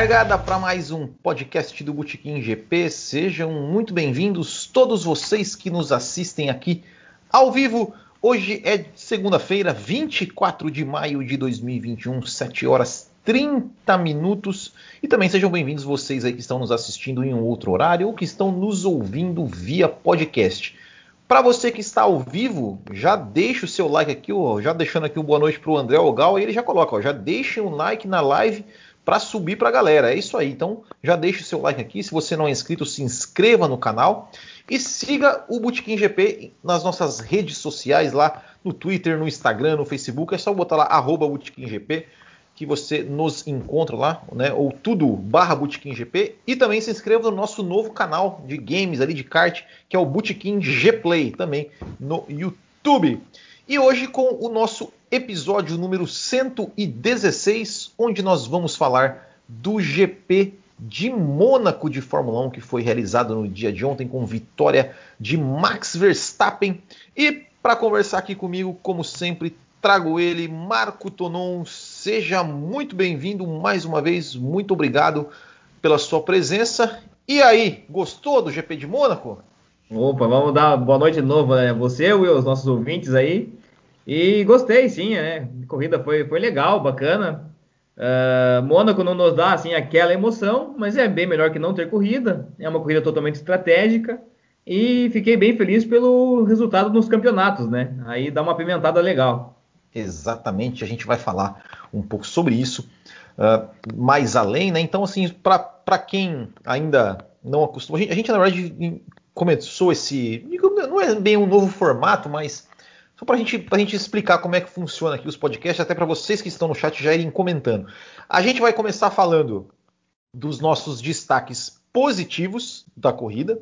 Largada para mais um podcast do Botequim GP. Sejam muito bem-vindos todos vocês que nos assistem aqui ao vivo. Hoje é segunda-feira, 24 de maio de 2021, 7 horas 30 minutos. E também sejam bem-vindos vocês aí que estão nos assistindo em um outro horário ou que estão nos ouvindo via podcast. Para você que está ao vivo, já deixa o seu like aqui, ó, já deixando aqui um boa noite para o André Ogal, e ele já coloca, ó, já deixa um like na live para subir para a galera. É isso aí. Então já deixa o seu like aqui. Se você não é inscrito, se inscreva no canal e siga o Botequim GP nas nossas redes sociais lá no Twitter, no Instagram, no Facebook. É só botar lá arroba GP que você nos encontra lá, né? Ou tudo barra Botequim GP. E também se inscreva no nosso novo canal de games ali de kart, que é o Botequim G Play, também no YouTube. E hoje com o nosso episódio número 116, onde nós vamos falar do GP de Mônaco de Fórmula 1 que foi realizado no dia de ontem com vitória de Max Verstappen. E para conversar aqui comigo, como sempre, trago ele, Marco Tonon. Seja muito bem-vindo mais uma vez. Muito obrigado pela sua presença. E aí, gostou do GP de Mônaco? Opa, vamos dar boa noite de novo, né? Você e os nossos ouvintes aí. E gostei, sim, né? A corrida foi, foi legal, bacana. Uh, Mônaco não nos dá assim aquela emoção, mas é bem melhor que não ter corrida. É uma corrida totalmente estratégica e fiquei bem feliz pelo resultado nos campeonatos, né? Aí dá uma pimentada legal. Exatamente, a gente vai falar um pouco sobre isso uh, mais além, né? Então, assim, para quem ainda não acostumou, a gente, a gente na verdade começou esse, não é bem um novo formato, mas só para gente, a gente explicar como é que funciona aqui os podcasts, até para vocês que estão no chat já irem comentando. A gente vai começar falando dos nossos destaques positivos da corrida.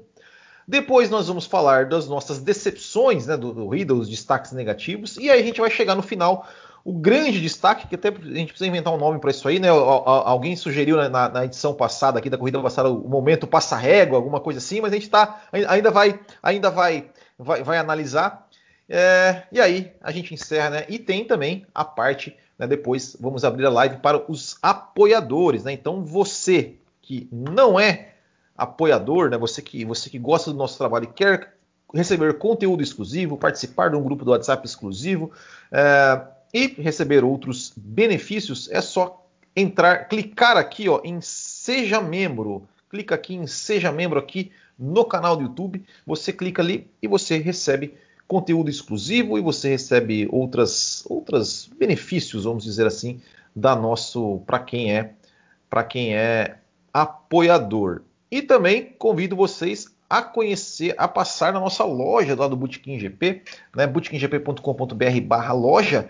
Depois nós vamos falar das nossas decepções né, do, corrida, os destaques negativos. E aí a gente vai chegar no final o grande destaque, que até a gente precisa inventar um nome para isso aí, né? Alguém sugeriu na, na, edição passada aqui da corrida passada o momento passa-régua, alguma coisa assim, mas a gente tá, ainda vai, ainda vai, vai, vai analisar. É, e aí a gente encerra, né? E tem também a parte, né, depois vamos abrir a live para os apoiadores, né? Então você que não é apoiador, né? Você que, você que gosta do nosso trabalho e quer receber conteúdo exclusivo, participar de um grupo do WhatsApp exclusivo é, e receber outros benefícios, é só entrar, clicar aqui ó, em Seja Membro. Clica aqui em Seja Membro aqui no canal do YouTube. Você clica ali e você recebe conteúdo exclusivo e você recebe outras outros benefícios, vamos dizer assim, da nosso para quem é para quem é apoiador. E também convido vocês a conhecer, a passar na nossa loja lá do Bootkin GP, né, bootkinggp.com.br/barra loja.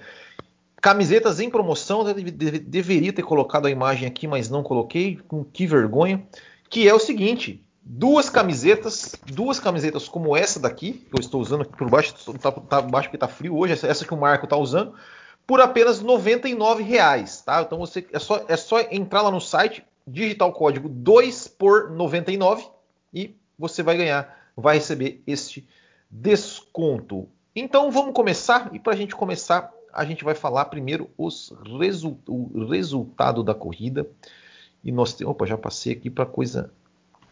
Camisetas em promoção, eu deveria ter colocado a imagem aqui, mas não coloquei, com que vergonha. Que é o seguinte: duas camisetas, duas camisetas como essa daqui, que eu estou usando aqui por baixo, tá, tá baixo porque está frio hoje, essa, essa, que o Marco está usando, por apenas R$ reais, tá? Então você é só, é só entrar lá no site, digitar o código 2 por 99 e você vai ganhar, vai receber este desconto. Então vamos começar e para a gente começar, a gente vai falar primeiro os resu o resultado da corrida. E nós temos, opa, já passei aqui para coisa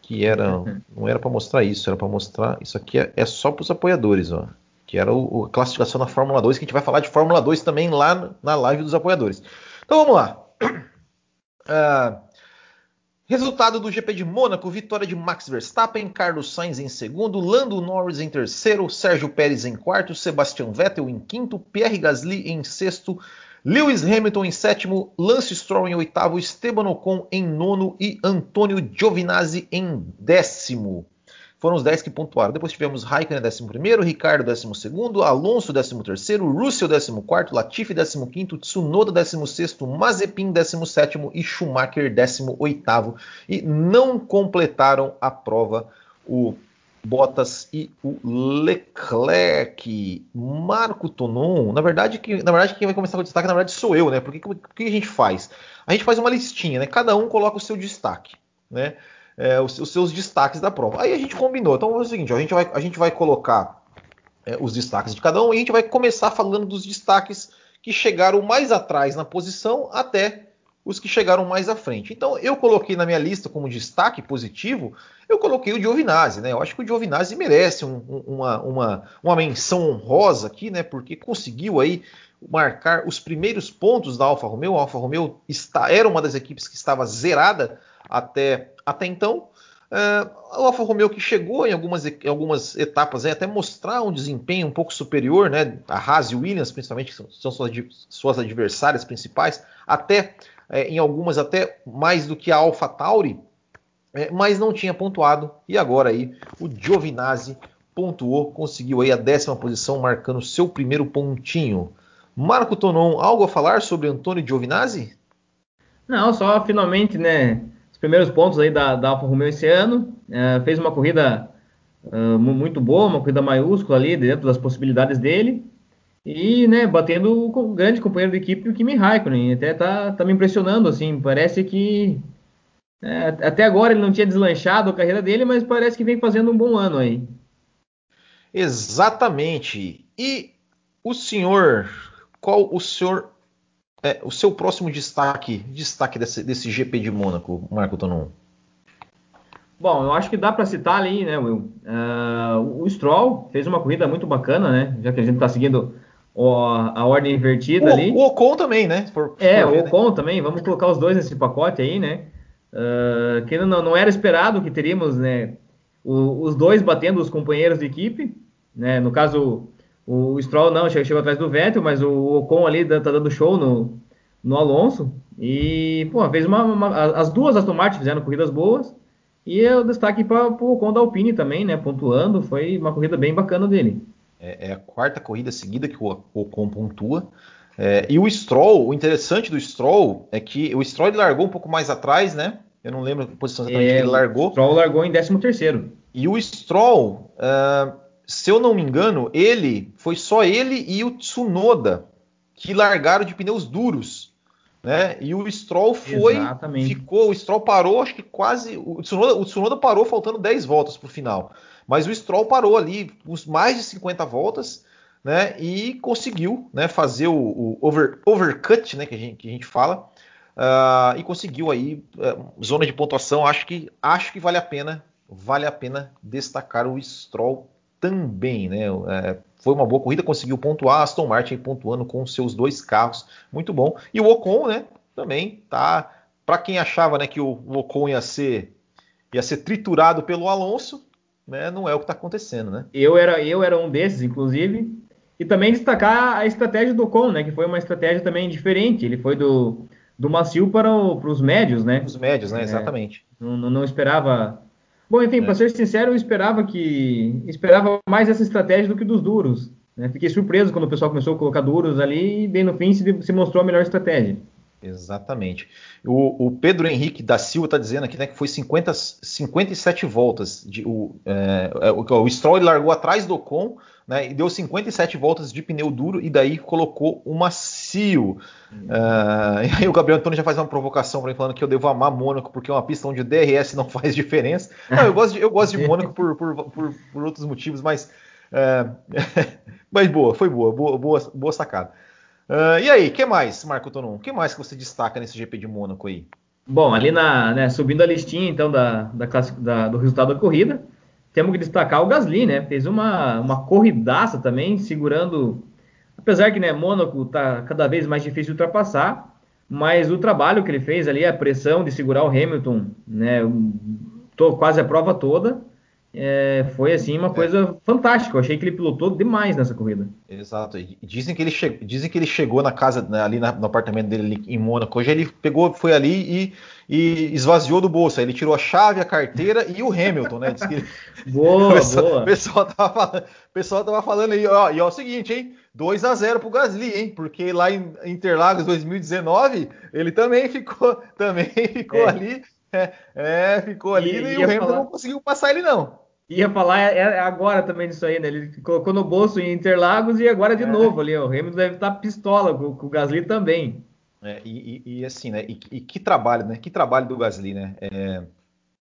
que era não era para mostrar isso, era para mostrar isso aqui é, é só para os apoiadores, ó, que era o, a classificação na Fórmula 2, que a gente vai falar de Fórmula 2 também lá na live dos apoiadores. Então vamos lá. Uh, resultado do GP de Mônaco: vitória de Max Verstappen, Carlos Sainz em segundo, Lando Norris em terceiro, Sérgio Pérez em quarto, Sebastian Vettel em quinto, Pierre Gasly em sexto. Lewis Hamilton em sétimo, Lance Stroll em oitavo, Esteban Ocon em nono e Antônio Giovinazzi em décimo. Foram os 10 que pontuaram. Depois tivemos Raikkonen décimo primeiro, Ricardo décimo segundo, Alonso décimo terceiro, Russell décimo quarto, Latifi décimo quinto, Tsunoda décimo sexto, Mazepin décimo sétimo e Schumacher décimo oitavo. E não completaram a prova o Bottas e o Leclerc. Marco Tonon, na verdade, que, na verdade, quem vai começar com o destaque, na verdade, sou eu, né? Porque o que a gente faz? A gente faz uma listinha, né? Cada um coloca o seu destaque, né? É, os, os, seus destaques da prova. Aí a gente combinou. Então é o seguinte: a gente vai, a gente vai colocar é, os destaques de cada um e a gente vai começar falando dos destaques que chegaram mais atrás na posição até os que chegaram mais à frente. Então eu coloquei na minha lista como destaque positivo, eu coloquei o Giovinazzi, né? Eu acho que o Giovinazzi merece um, uma, uma, uma menção honrosa aqui, né? Porque conseguiu aí marcar os primeiros pontos da Alfa Romeo. A Alfa Romeo está, era uma das equipes que estava zerada até, até então. Uh, o Alfa Romeo que chegou em algumas, em algumas etapas aí, até mostrar um desempenho um pouco superior, né? A Haas e Williams, principalmente, são suas, suas, adversárias principais, até é, em algumas até mais do que a Alfa Tauri, é, mas não tinha pontuado. E agora aí o Giovinazzi pontuou, conseguiu aí a décima posição, marcando seu primeiro pontinho. Marco Tonon, algo a falar sobre Antônio Giovinazzi? Não, só finalmente, né? Os primeiros pontos aí da, da Alfa Romeo esse ano. É, fez uma corrida uh, muito boa, uma corrida maiúscula ali, dentro das possibilidades dele. E, né, batendo com o grande companheiro de equipe, o Kimi Raikkonen. Até tá, tá me impressionando, assim. Parece que. É, até agora ele não tinha deslanchado a carreira dele, mas parece que vem fazendo um bom ano aí. Exatamente. E o senhor qual o senhor é, o seu próximo destaque, destaque desse, desse GP de Mônaco, Marco Tonon? Bom, eu acho que dá para citar ali, né, Will? Uh, o Stroll fez uma corrida muito bacana, né? Já que a gente está seguindo a ordem invertida o, ali. O Ocon também, né? É, o né? Ocon né? também. Vamos colocar os dois nesse pacote aí, né? Uh, que não, não era esperado que teríamos, né? O, os dois batendo os companheiros de equipe, né? No caso, o Stroll não, chegou, atrás do Vettel, mas o Ocon ali tá dando show no, no Alonso. E, pô, fez uma, uma, as duas Aston Martin fizeram corridas boas. E o destaque para o Ocon da Alpine também, né? Pontuando, foi uma corrida bem bacana dele. É, é a quarta corrida seguida que o Ocon pontua. É, e o Stroll, o interessante do Stroll é que o Stroll largou um pouco mais atrás, né? Eu não lembro a posição exatamente é, que ele largou. O Stroll largou em 13 terceiro. E o Stroll, uh, se eu não me engano, ele foi só ele e o Tsunoda que largaram de pneus duros, né? E o Stroll foi, Exatamente. ficou, o Stroll parou, acho que quase, o Tsunoda, o Tsunoda parou faltando 10 voltas para o final, mas o Stroll parou ali uns mais de 50 voltas, né? E conseguiu, né? Fazer o, o over, overcut, né? Que a gente, que a gente fala. Uh, e conseguiu aí uh, zona de pontuação. Acho que acho que vale a pena, vale a pena destacar o Stroll também, né? É, foi uma boa corrida, conseguiu pontuar, Aston Martin pontuando com seus dois carros, muito bom. E o Ocon, né? Também tá. Para quem achava, né, que o, o Ocon ia ser ia ser triturado pelo Alonso, né? Não é o que está acontecendo, né? Eu era eu era um desses, inclusive. E também destacar a estratégia do Ocon, né? Que foi uma estratégia também diferente. Ele foi do, do macio para, o, para os médios, né? Os médios, né? É, Exatamente. Não, não esperava Bom, enfim, é. para ser sincero, eu esperava que esperava mais essa estratégia do que dos duros. Né? Fiquei surpreso quando o pessoal começou a colocar duros ali e bem no fim se, se mostrou a melhor estratégia. Exatamente. O, o, Pedro Henrique da Silva está dizendo aqui né, que foi 50, 57 voltas. De, o, é, é o, o Stroll largou atrás do Ocon né, e deu 57 voltas de pneu duro e daí colocou o macio. Uh, e aí o Gabriel Antônio já faz uma provocação para mim falando que eu devo amar Mônaco porque é uma pista onde o DRS não faz diferença. Não, eu gosto de, eu gosto de Mônaco por, por, por, por outros motivos, mas, uh, mas boa, foi boa, boa, boa, boa sacada. Uh, e aí, que mais, Marco Tonon? Que mais que você destaca nesse GP de Mônaco aí? Bom, ali na, né, subindo a listinha então da, da, da, do resultado da corrida, temos que destacar o Gasly, né? Fez uma, uma corridaça também, segurando. Apesar que né, Mônaco está cada vez mais difícil de ultrapassar, mas o trabalho que ele fez ali, a pressão de segurar o Hamilton, né? Tô quase a prova toda é, foi assim uma é. coisa fantástica. Eu achei que ele pilotou demais nessa corrida. Exato. Dizem que ele, che... Dizem que ele chegou na casa, né, ali na, no apartamento dele ali em Mônaco. Hoje ele pegou, foi ali e, e, esvaziou do bolso. Aí ele tirou a chave, a carteira e o Hamilton, né? Que... boa, o pessoal, boa. O pessoal tava falando, pessoal tava falando aí, ó, e ó, é o seguinte, hein? 2 a 0 pro Gasly, hein? Porque lá em Interlagos 2019 ele também ficou, também ficou é. ali. É, ficou ali e, e o Hamilton falar... não conseguiu passar ele não. Ia falar é, é agora também disso aí, né? Ele colocou no bolso em Interlagos e agora de é. novo ali. Ó. O Hamilton deve estar pistola com, com o Gasly também. É, e, e, e, assim, né? E, e, que trabalho, né? Que trabalho do Gasly, né?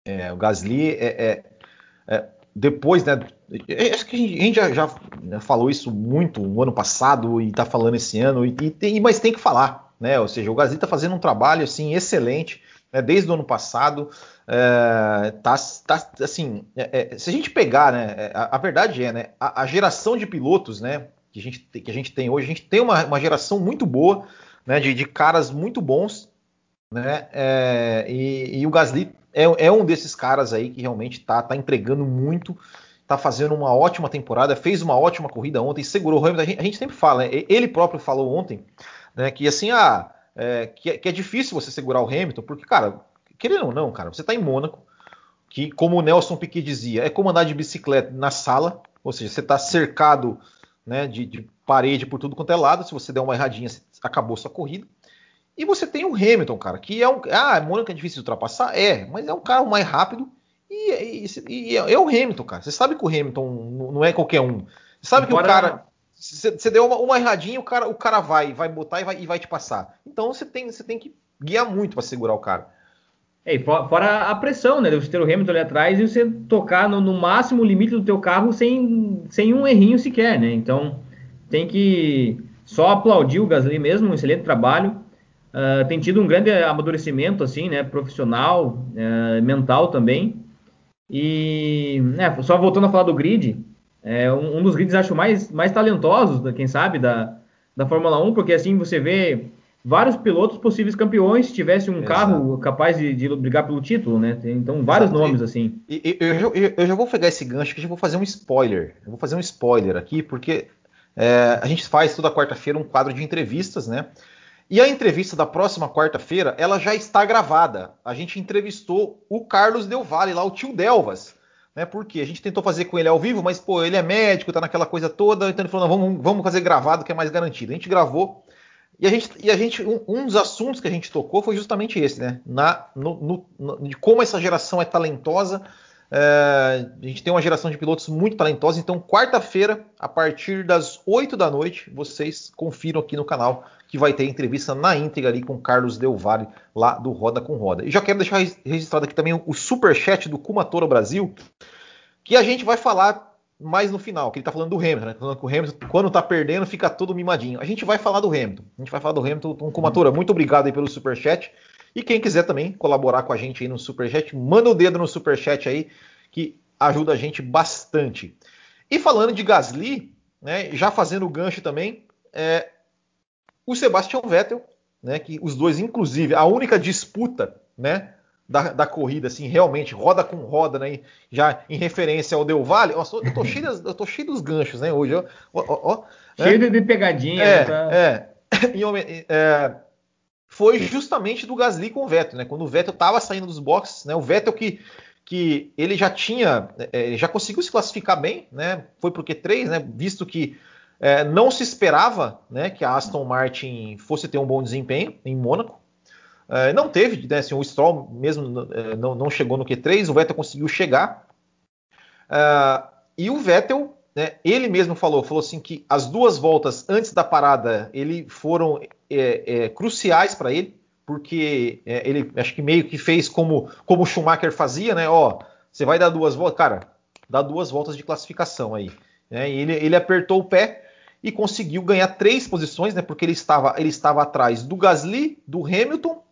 É, o Gasly é, depois, né? Acho que a gente já, já, falou isso muito no ano passado e está falando esse ano, e, tem, mas tem que falar. né? Ou seja, o Gasly está fazendo um trabalho assim excelente né, desde o ano passado. É, tá, tá, assim, é, é, se a gente pegar, né, é, a, a verdade é, né, a, a, geração de pilotos, né, que a gente, que a gente tem hoje, a gente tem uma, uma geração muito boa, né, de, de caras muito bons, né, é, e, e, o Gasly é, é, um desses caras aí que realmente tá, tá entregando muito, tá fazendo uma ótima temporada, fez uma ótima corrida ontem, segurou o Hamilton. A gente, a gente sempre fala, né, ele próprio falou ontem, né, que assim, ah, é, que, que, é difícil você segurar o Hamilton, porque, cara, querendo ou não, cara, você está em Mônaco, que, como o Nelson Piquet dizia, é como andar de bicicleta na sala, ou seja, você está cercado né, de, de, parede por tudo quanto é lado, se você der uma erradinha, acabou sua corrida. E você tem o Hamilton, cara, que é um. Ah, Mônaco é difícil de ultrapassar? É, mas é um cara mais rápido e, e, e é, é, o Hamilton, cara. Você sabe que o Hamilton não é qualquer um. Você sabe que o cara. Você deu uma, uma, erradinha, o cara, o cara vai, vai botar e vai, e vai te passar. Então você tem, tem que guiar muito para segurar o cara. É, e fora a pressão, né? Você ter o Hamilton ali atrás e você tocar no, no, máximo limite do teu carro sem, sem um errinho sequer, né? Então tem que só aplaudir o Gasly mesmo, um excelente trabalho. Uh, tem tido um grande amadurecimento, assim, né? Profissional, uh, mental também. E, né, só voltando a falar do grid, é um, um, dos grids acho mais, mais talentosos, quem sabe, da, da Fórmula 1, porque assim você vê vários pilotos possíveis campeões se tivesse um Exato. carro capaz de, de, brigar pelo título, né? Então, vários Exato. nomes assim. E, eu, eu, eu, já vou pegar esse gancho que já vou fazer um spoiler. Eu vou fazer um spoiler aqui, porque é, a gente faz toda quarta-feira um quadro de entrevistas, né? E a entrevista da próxima quarta-feira, ela já está gravada. A gente entrevistou o Carlos Del Valle, lá o tio Delvas né? Porque a gente tentou fazer com ele ao vivo, mas pô, ele é médico, tá naquela coisa toda, então ele falou, não, vamos, vamos fazer gravado que é mais garantido. A gente gravou e a gente, e a gente um, um dos assuntos que a gente tocou foi justamente esse, né? Na, no, no, de como essa geração é talentosa. É, a gente tem uma geração de pilotos muito talentosa, então quarta-feira, a partir das 8 da noite, vocês confiram aqui no canal que vai ter entrevista na íntegra ali com Carlos Del Valle, lá do Roda com Roda. E já quero deixar registrado aqui também o super chat do Kumatora Brasil, que a gente vai falar mais no final, que ele tá falando do Hamilton, né? Tá falando que o Hamilton, quando tá perdendo, fica todo mimadinho. A gente vai falar do Hamilton. A gente vai falar do Hamilton. Então, Kumatora, muito obrigado aí pelo super chat. E quem quiser também colaborar com a gente aí no super chat, manda o dedo no super chat aí, que ajuda a gente bastante. E falando de Gasly, né, já fazendo o gancho também, é, o Sebastian Vettel, né, que os dois, inclusive, a única disputa, né, da, da, corrida, assim, realmente, roda com roda, né? Já em referência ao Del Valle. eu, tô cheio das, eu tô cheio dos ganchos, né? Hoje, ó. ó, ó né? cheio né? de pegadinha. É, tá? é. É, foi justamente do Gasly com o Vettel, né? Quando o Vettel tava saindo dos boxes, né? O Vettel que, que ele já tinha, é, já conseguiu se classificar bem, né? Foi pro Q3, né? Visto que é, não se esperava, né? Que a Aston Martin fosse ter um bom desempenho em Mônaco. É, não teve, né, assim, o Stroll mesmo é, não, não, chegou no Q3, o Vettel conseguiu chegar. É, e o Vettel, né, ele mesmo falou, falou assim que as duas voltas antes da parada ele foram é, é, cruciais para ele, porque é, ele acho que meio que fez como, como o Schumacher fazia, né? Ó, você vai dar duas voltas, cara, dá duas voltas de classificação aí. E ele, ele apertou o pé e conseguiu ganhar três posições, né? Porque ele estava, ele estava atrás do Gasly, do Hamilton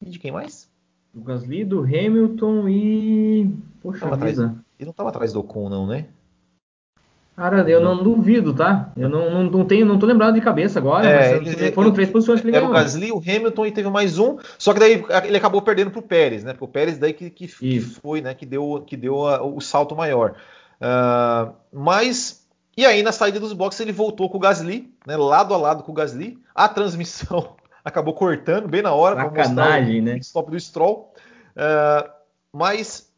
e de quem mais? Do Gasly, do Hamilton e. Poxa tava vida. Atrás... Ele não estava atrás do Ocon, não, né? Cara, eu não, duvido, tá? Eu não, não, não, tenho, não tô lembrado de cabeça agora, é, ele, foram três posições que ele Era o Gasly, o Hamilton e teve mais um, só que daí ele acabou perdendo pro Pérez, né? Porque o Pérez daí que, que, que foi, né? Que deu, que deu a, o salto maior. Uh, mas, e aí na saída dos boxes ele voltou com o Gasly, né? Lado a lado com o Gasly. A transmissão acabou cortando bem na hora para mostrar o né? stop do Stroll. Uh, mas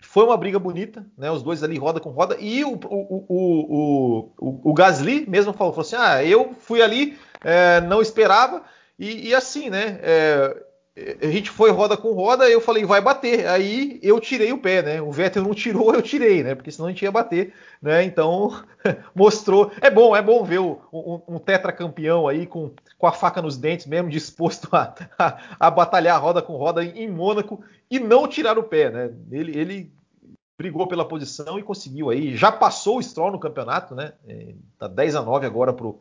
foi uma briga bonita, né? Os dois ali roda com roda. E o, o, o, o, o Gasly mesmo falou, falou assim: ah, eu fui ali, é, não esperava. E, e assim, né? É, a gente foi roda com roda, eu falei, vai bater. Aí eu tirei o pé, né? O Vettel não tirou, eu tirei, né? Porque senão a gente ia bater, né? Então mostrou. É bom, é bom ver o, um, um tetracampeão aí com, com a faca nos dentes, mesmo disposto a, a, a batalhar roda com roda em, Mônaco e não tirar o pé, né? Ele, ele brigou pela posição e conseguiu aí. Já passou o Stroll no campeonato, né? É, tá 10 a 9 agora pro,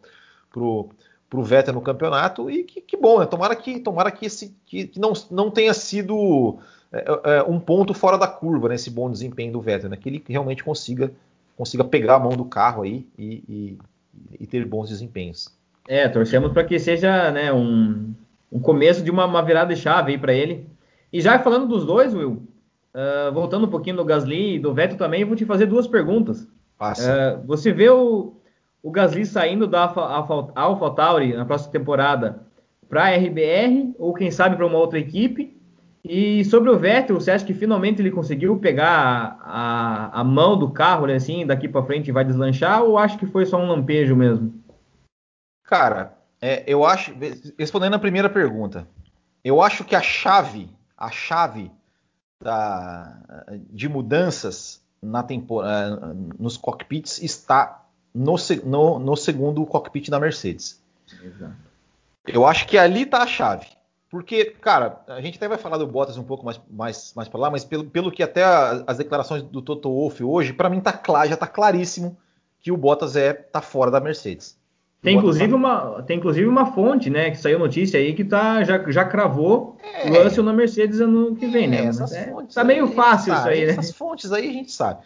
pro para o Vettel no campeonato e que, que, bom, né? Tomara que tomara que, esse, que, que não, não tenha sido é, é, um ponto fora da curva nesse né, bom desempenho do Vettel, né? Que ele realmente consiga consiga pegar a mão do carro aí e, e, e ter bons desempenhos. É, torcemos para que seja né, um, um começo de uma, uma virada de chave aí para ele. E já falando dos dois, Will, uh, voltando um pouquinho do Gasly e do Vettel também, eu vou te fazer duas perguntas. Uh, você vê o, o Gasly saindo da Alpha, Alpha, Tauri na próxima temporada para a RBR ou quem sabe para uma outra equipe? E sobre o Vettel, você acha que finalmente ele conseguiu pegar a, a, a mão do carro, né, assim, daqui para frente vai deslanchar ou acho que foi só um lampejo mesmo? Cara, é, eu acho, respondendo a primeira pergunta, eu acho que a chave, a chave da, de mudanças na temporada, nos cockpits está no, no, no segundo cockpit da Mercedes. Exato. Eu acho que ali está a chave. Porque, cara, a gente até vai falar do Bottas um pouco mais, mais, mais para lá, mas pelo, pelo que até a, as declarações do Toto Wolff hoje, para mim tá claro, já está claríssimo que o Bottas é tá fora da Mercedes. Tem inclusive, tá... uma, tem inclusive uma fonte, né, que saiu notícia aí que tá, já, já cravou é, o Russell na Mercedes ano que vem, né? é, né? Essas é, fontes tá meio fácil isso aí, né? Essas fontes aí a gente sabe.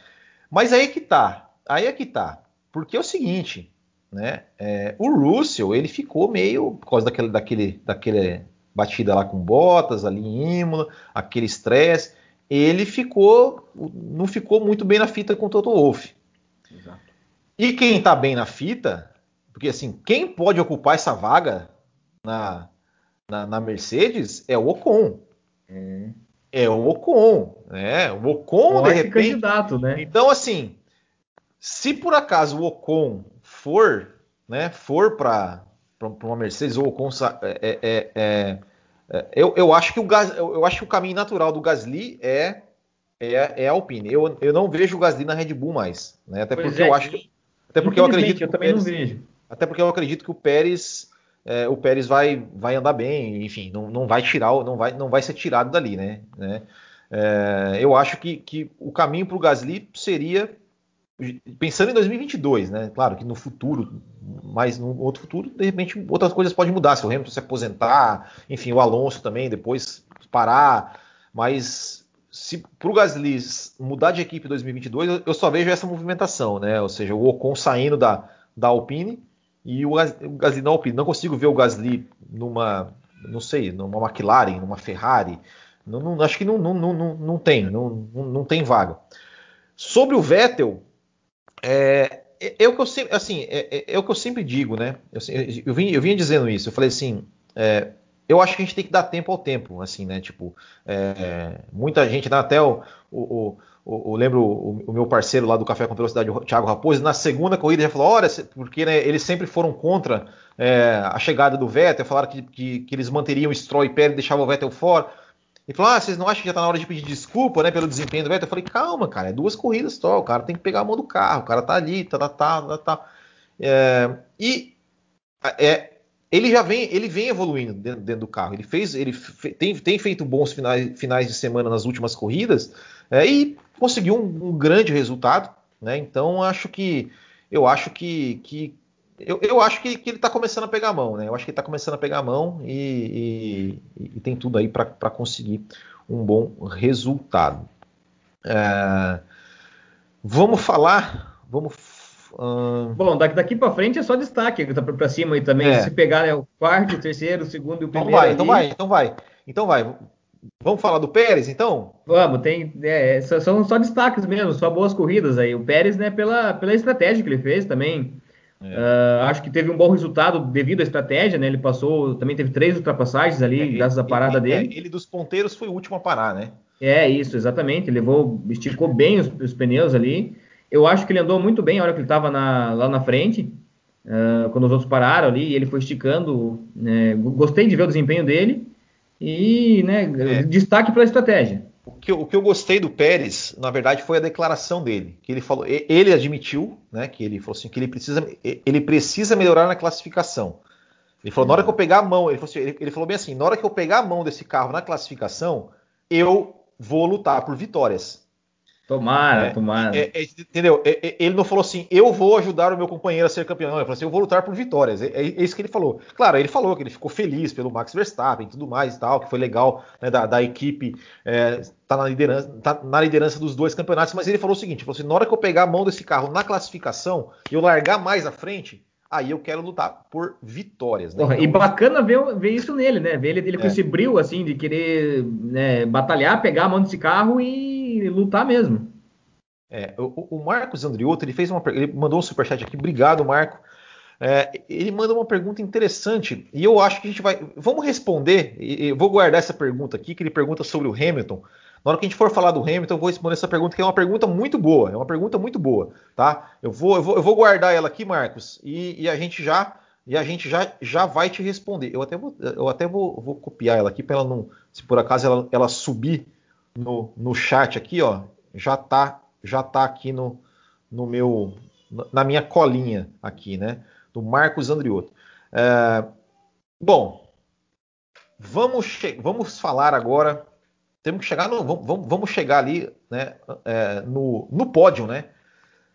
Mas aí é que tá. Aí é que tá. Porque é o seguinte, né? É, o Russell, ele ficou meio, por causa daquele, daquele, daquele batida lá com botas ali em Imola, aquele estresse, ele ficou, não ficou muito bem na fita com o Toto Wolff. Exato. E quem tá bem na fita, porque assim, quem pode ocupar essa vaga na, na, na Mercedes é o Ocon. É. é o Ocon, né? O Ocon Pode de repente. candidato, né? Então assim, se por acaso o Ocon for, né, for para uma Mercedes ou o Ocon é, é, é, é, é eu, eu, acho que o Gas, eu acho que o caminho natural do Gasly é é, é a Alpine. Eu, eu não vejo o Gasly na Red Bull mais, né? Até pois porque eu acho que até porque eu acredito eu também Pérez, não vejo. Até porque eu acredito que o Pérez é, o Pérez vai, vai andar bem, enfim, não, não vai tirar, não vai, não vai ser tirado dali, né? né? É, eu acho que, que o caminho para o Gasly seria pensando em 2022, né? Claro que no futuro, mas no outro futuro, de repente, outras coisas podem mudar. Se o Hamilton se aposentar, enfim, o Alonso também depois parar. Mas se para o Gasly mudar de equipe em 2022, eu só vejo essa movimentação, né? Ou seja, o Ocon saindo da, da Alpine e o, Gasly na Alpine. Não consigo ver o Gasly numa, não sei, numa McLaren, numa Ferrari. Não, não, acho que não, não, não, não tem, não, não tem vaga. Sobre o Vettel, é, é, é, o que eu sempre, assim, é, é, é, o que eu sempre digo, né? Eu, eu, vim, eu vinha dizendo isso. Eu falei assim, é, eu acho que a gente tem que dar tempo ao tempo, assim, né? Tipo, é, muita gente, né, até o, o, o, lembro o, meu parceiro lá do Café com Velocidade, o Thiago Raposo, na segunda corrida já falou, olha, porque né, eles sempre foram contra a chegada do Vettel, falaram que, que, que eles manteriam o Stroll e Pérez e deixavam o Vettel fora. E falou: Ah, vocês não acham que já tá na hora de pedir desculpa, né, pelo desempenho do Vettel? Eu falei: Calma, cara, é duas corridas só. O cara tem que pegar a mão do carro, o cara tá ali, tá, tá, tá, tá. tá. É, e é, ele já vem, ele vem evoluindo dentro, dentro do carro. Ele fez, ele fe, tem, tem, feito bons finais, finais, de semana nas últimas corridas é, e conseguiu um, um, grande resultado, né? Então acho que eu acho que, que eu, eu acho que, que ele está começando a pegar a mão, né? Eu acho que ele está começando a pegar a mão e, e, e tem tudo aí para conseguir um bom resultado. É, vamos falar. Vamos. Uh... Bom, daqui, daqui para frente é só destaque tá para cima aí também. É. Se pegar né, o quarto, o terceiro, o segundo e o então primeiro. Então vai, então vai, então vai. Então vai. Vamos falar do Pérez, então? Vamos, tem, é, são só destaques mesmo, só boas corridas aí. O Pérez, né, pela, pela estratégia que ele fez também, Uh, acho que teve um bom resultado devido à estratégia, né? Ele passou, também teve três ultrapassagens ali, é, graças à parada ele, dele. É, ele dos ponteiros foi o último a parar, né? É, isso, exatamente. Ele levou, esticou bem os, os, pneus ali. Eu acho que ele andou muito bem a hora que ele estava lá na frente, uh, quando os outros pararam ali, e ele foi esticando. Né? Gostei de ver o desempenho dele. E, né, é. destaque para a estratégia. O que, o que eu gostei do Pérez, na verdade, foi a declaração dele. Que ele falou, ele admitiu, né, que ele falou assim, que ele precisa, ele precisa melhorar na classificação. Ele falou, na hora que eu pegar a mão, ele falou, assim, ele, ele falou bem assim, na hora que eu pegar a mão desse carro na classificação, eu vou lutar por vitórias. Tomara, é, tomara. É, é, entendeu? É, é, ele não falou assim, eu vou ajudar o meu companheiro a ser campeão. Ele falou assim, eu vou lutar por vitórias. É, é, isso que ele falou. Claro, ele falou que ele ficou feliz pelo Max Verstappen e tudo mais e tal, que foi legal né, da, da, equipe tá na, liderança, tá na liderança dos dois campeonatos. Mas ele falou o seguinte: falou assim, na hora que eu pegar a mão desse carro na classificação e eu largar mais à frente, aí eu quero lutar por vitórias. Né? Porra, então, e bacana ver, ver, isso nele, né? Ver ele, ele com esse brilho assim de querer né, batalhar, pegar a mão desse carro e lutar mesmo. É, o, o, Marcos Andriotto, ele fez uma, ele mandou um superchat aqui, obrigado, Marco. É, ele manda uma pergunta interessante e eu acho que a gente vai, vamos responder. E, vou guardar essa pergunta aqui que ele pergunta sobre o Hamilton. Na hora que a gente for falar do Hamilton, eu vou responder essa pergunta que é uma pergunta muito boa, é uma pergunta muito boa, tá? Eu vou, eu vou, eu vou guardar ela aqui, Marcos, e, e a gente já e a gente já, já vai te responder. Eu até vou, eu até vou, vou copiar ela aqui para ela não, se por acaso ela, ela subir no, no chat aqui, ó, já tá já está aqui no, no meu na minha colinha aqui, né? Do Marcos Andriotto. É, bom, vamos, vamos falar agora. Temos que chegar no, vamos, vamos chegar ali, né? É, no, no pódio, né?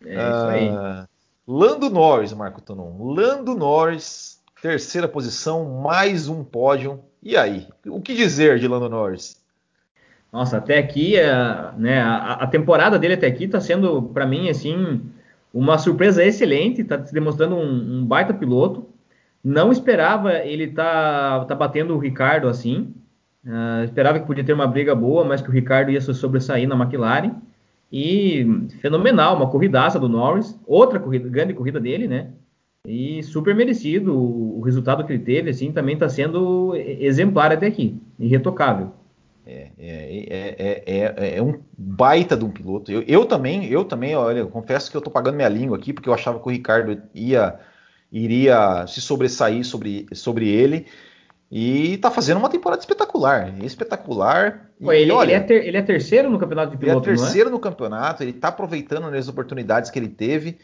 É isso aí. É, Lando Norris, Marco Tonon. Lando Norris, terceira posição, mais um pódio. E aí? O que dizer de Lando Norris? Nossa, até aqui, a, né, a, a temporada dele até aqui está sendo, para mim, assim, uma surpresa excelente. Está se demonstrando um, um, baita piloto. Não esperava ele tá, tá batendo o Ricardo assim. Uh, esperava que podia ter uma briga boa, mas que o Ricardo ia se sobressair na McLaren. E fenomenal, uma corridaça do Norris, outra corrida, grande corrida dele, né? E super merecido o, o resultado que ele teve, assim, também está sendo exemplar até aqui, irretocável. É, é, é, é, um baita de um piloto. Eu, eu também, eu também, olha, eu confesso que eu tô pagando minha língua aqui, porque eu achava que o Ricardo ia, iria se sobressair sobre, sobre ele. E tá fazendo uma temporada espetacular. Espetacular. Pô, ele, olha, ele, é ter, ele, é ter, no campeonato de piloto, Ele é terceiro no campeonato, ele tá aproveitando as oportunidades que ele teve.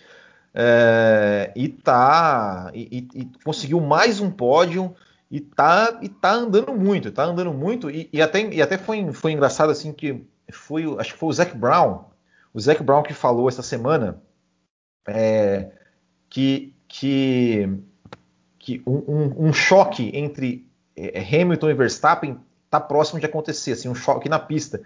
e tá. E, e, e conseguiu mais um pódio e tá, e tá andando muito, tá andando muito, e, e até, e até foi, foi engraçado assim que foi, acho que foi o Zac Brown, o Zac Brown que falou essa semana é, que, que, que um, um, um, choque entre é, Hamilton e Verstappen tá próximo de acontecer, assim, um choque na pista.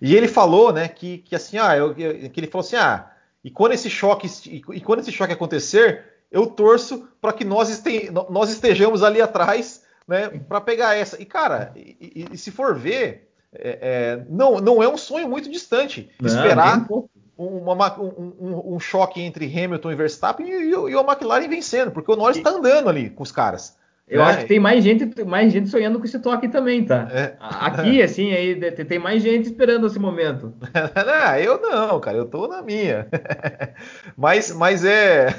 E ele falou, né, que, que assim, ah, eu, que ele falou assim, ah, e quando esse choque, e quando esse choque acontecer, eu torço para que nós, este, nós, estejamos ali atrás né, para pegar essa. E, cara, e, e se for ver, é, é, não, não é um sonho muito distante não, esperar um, uma, um, um, choque entre Hamilton e Verstappen e, e, e o McLaren vencendo, porque o Norris está andando ali com os caras. Eu é. acho que tem mais gente, mais gente sonhando com esse toque também, tá? É. Aqui, assim, aí tem mais gente esperando esse momento. não, eu não, cara, eu tô na minha. mas, mas é.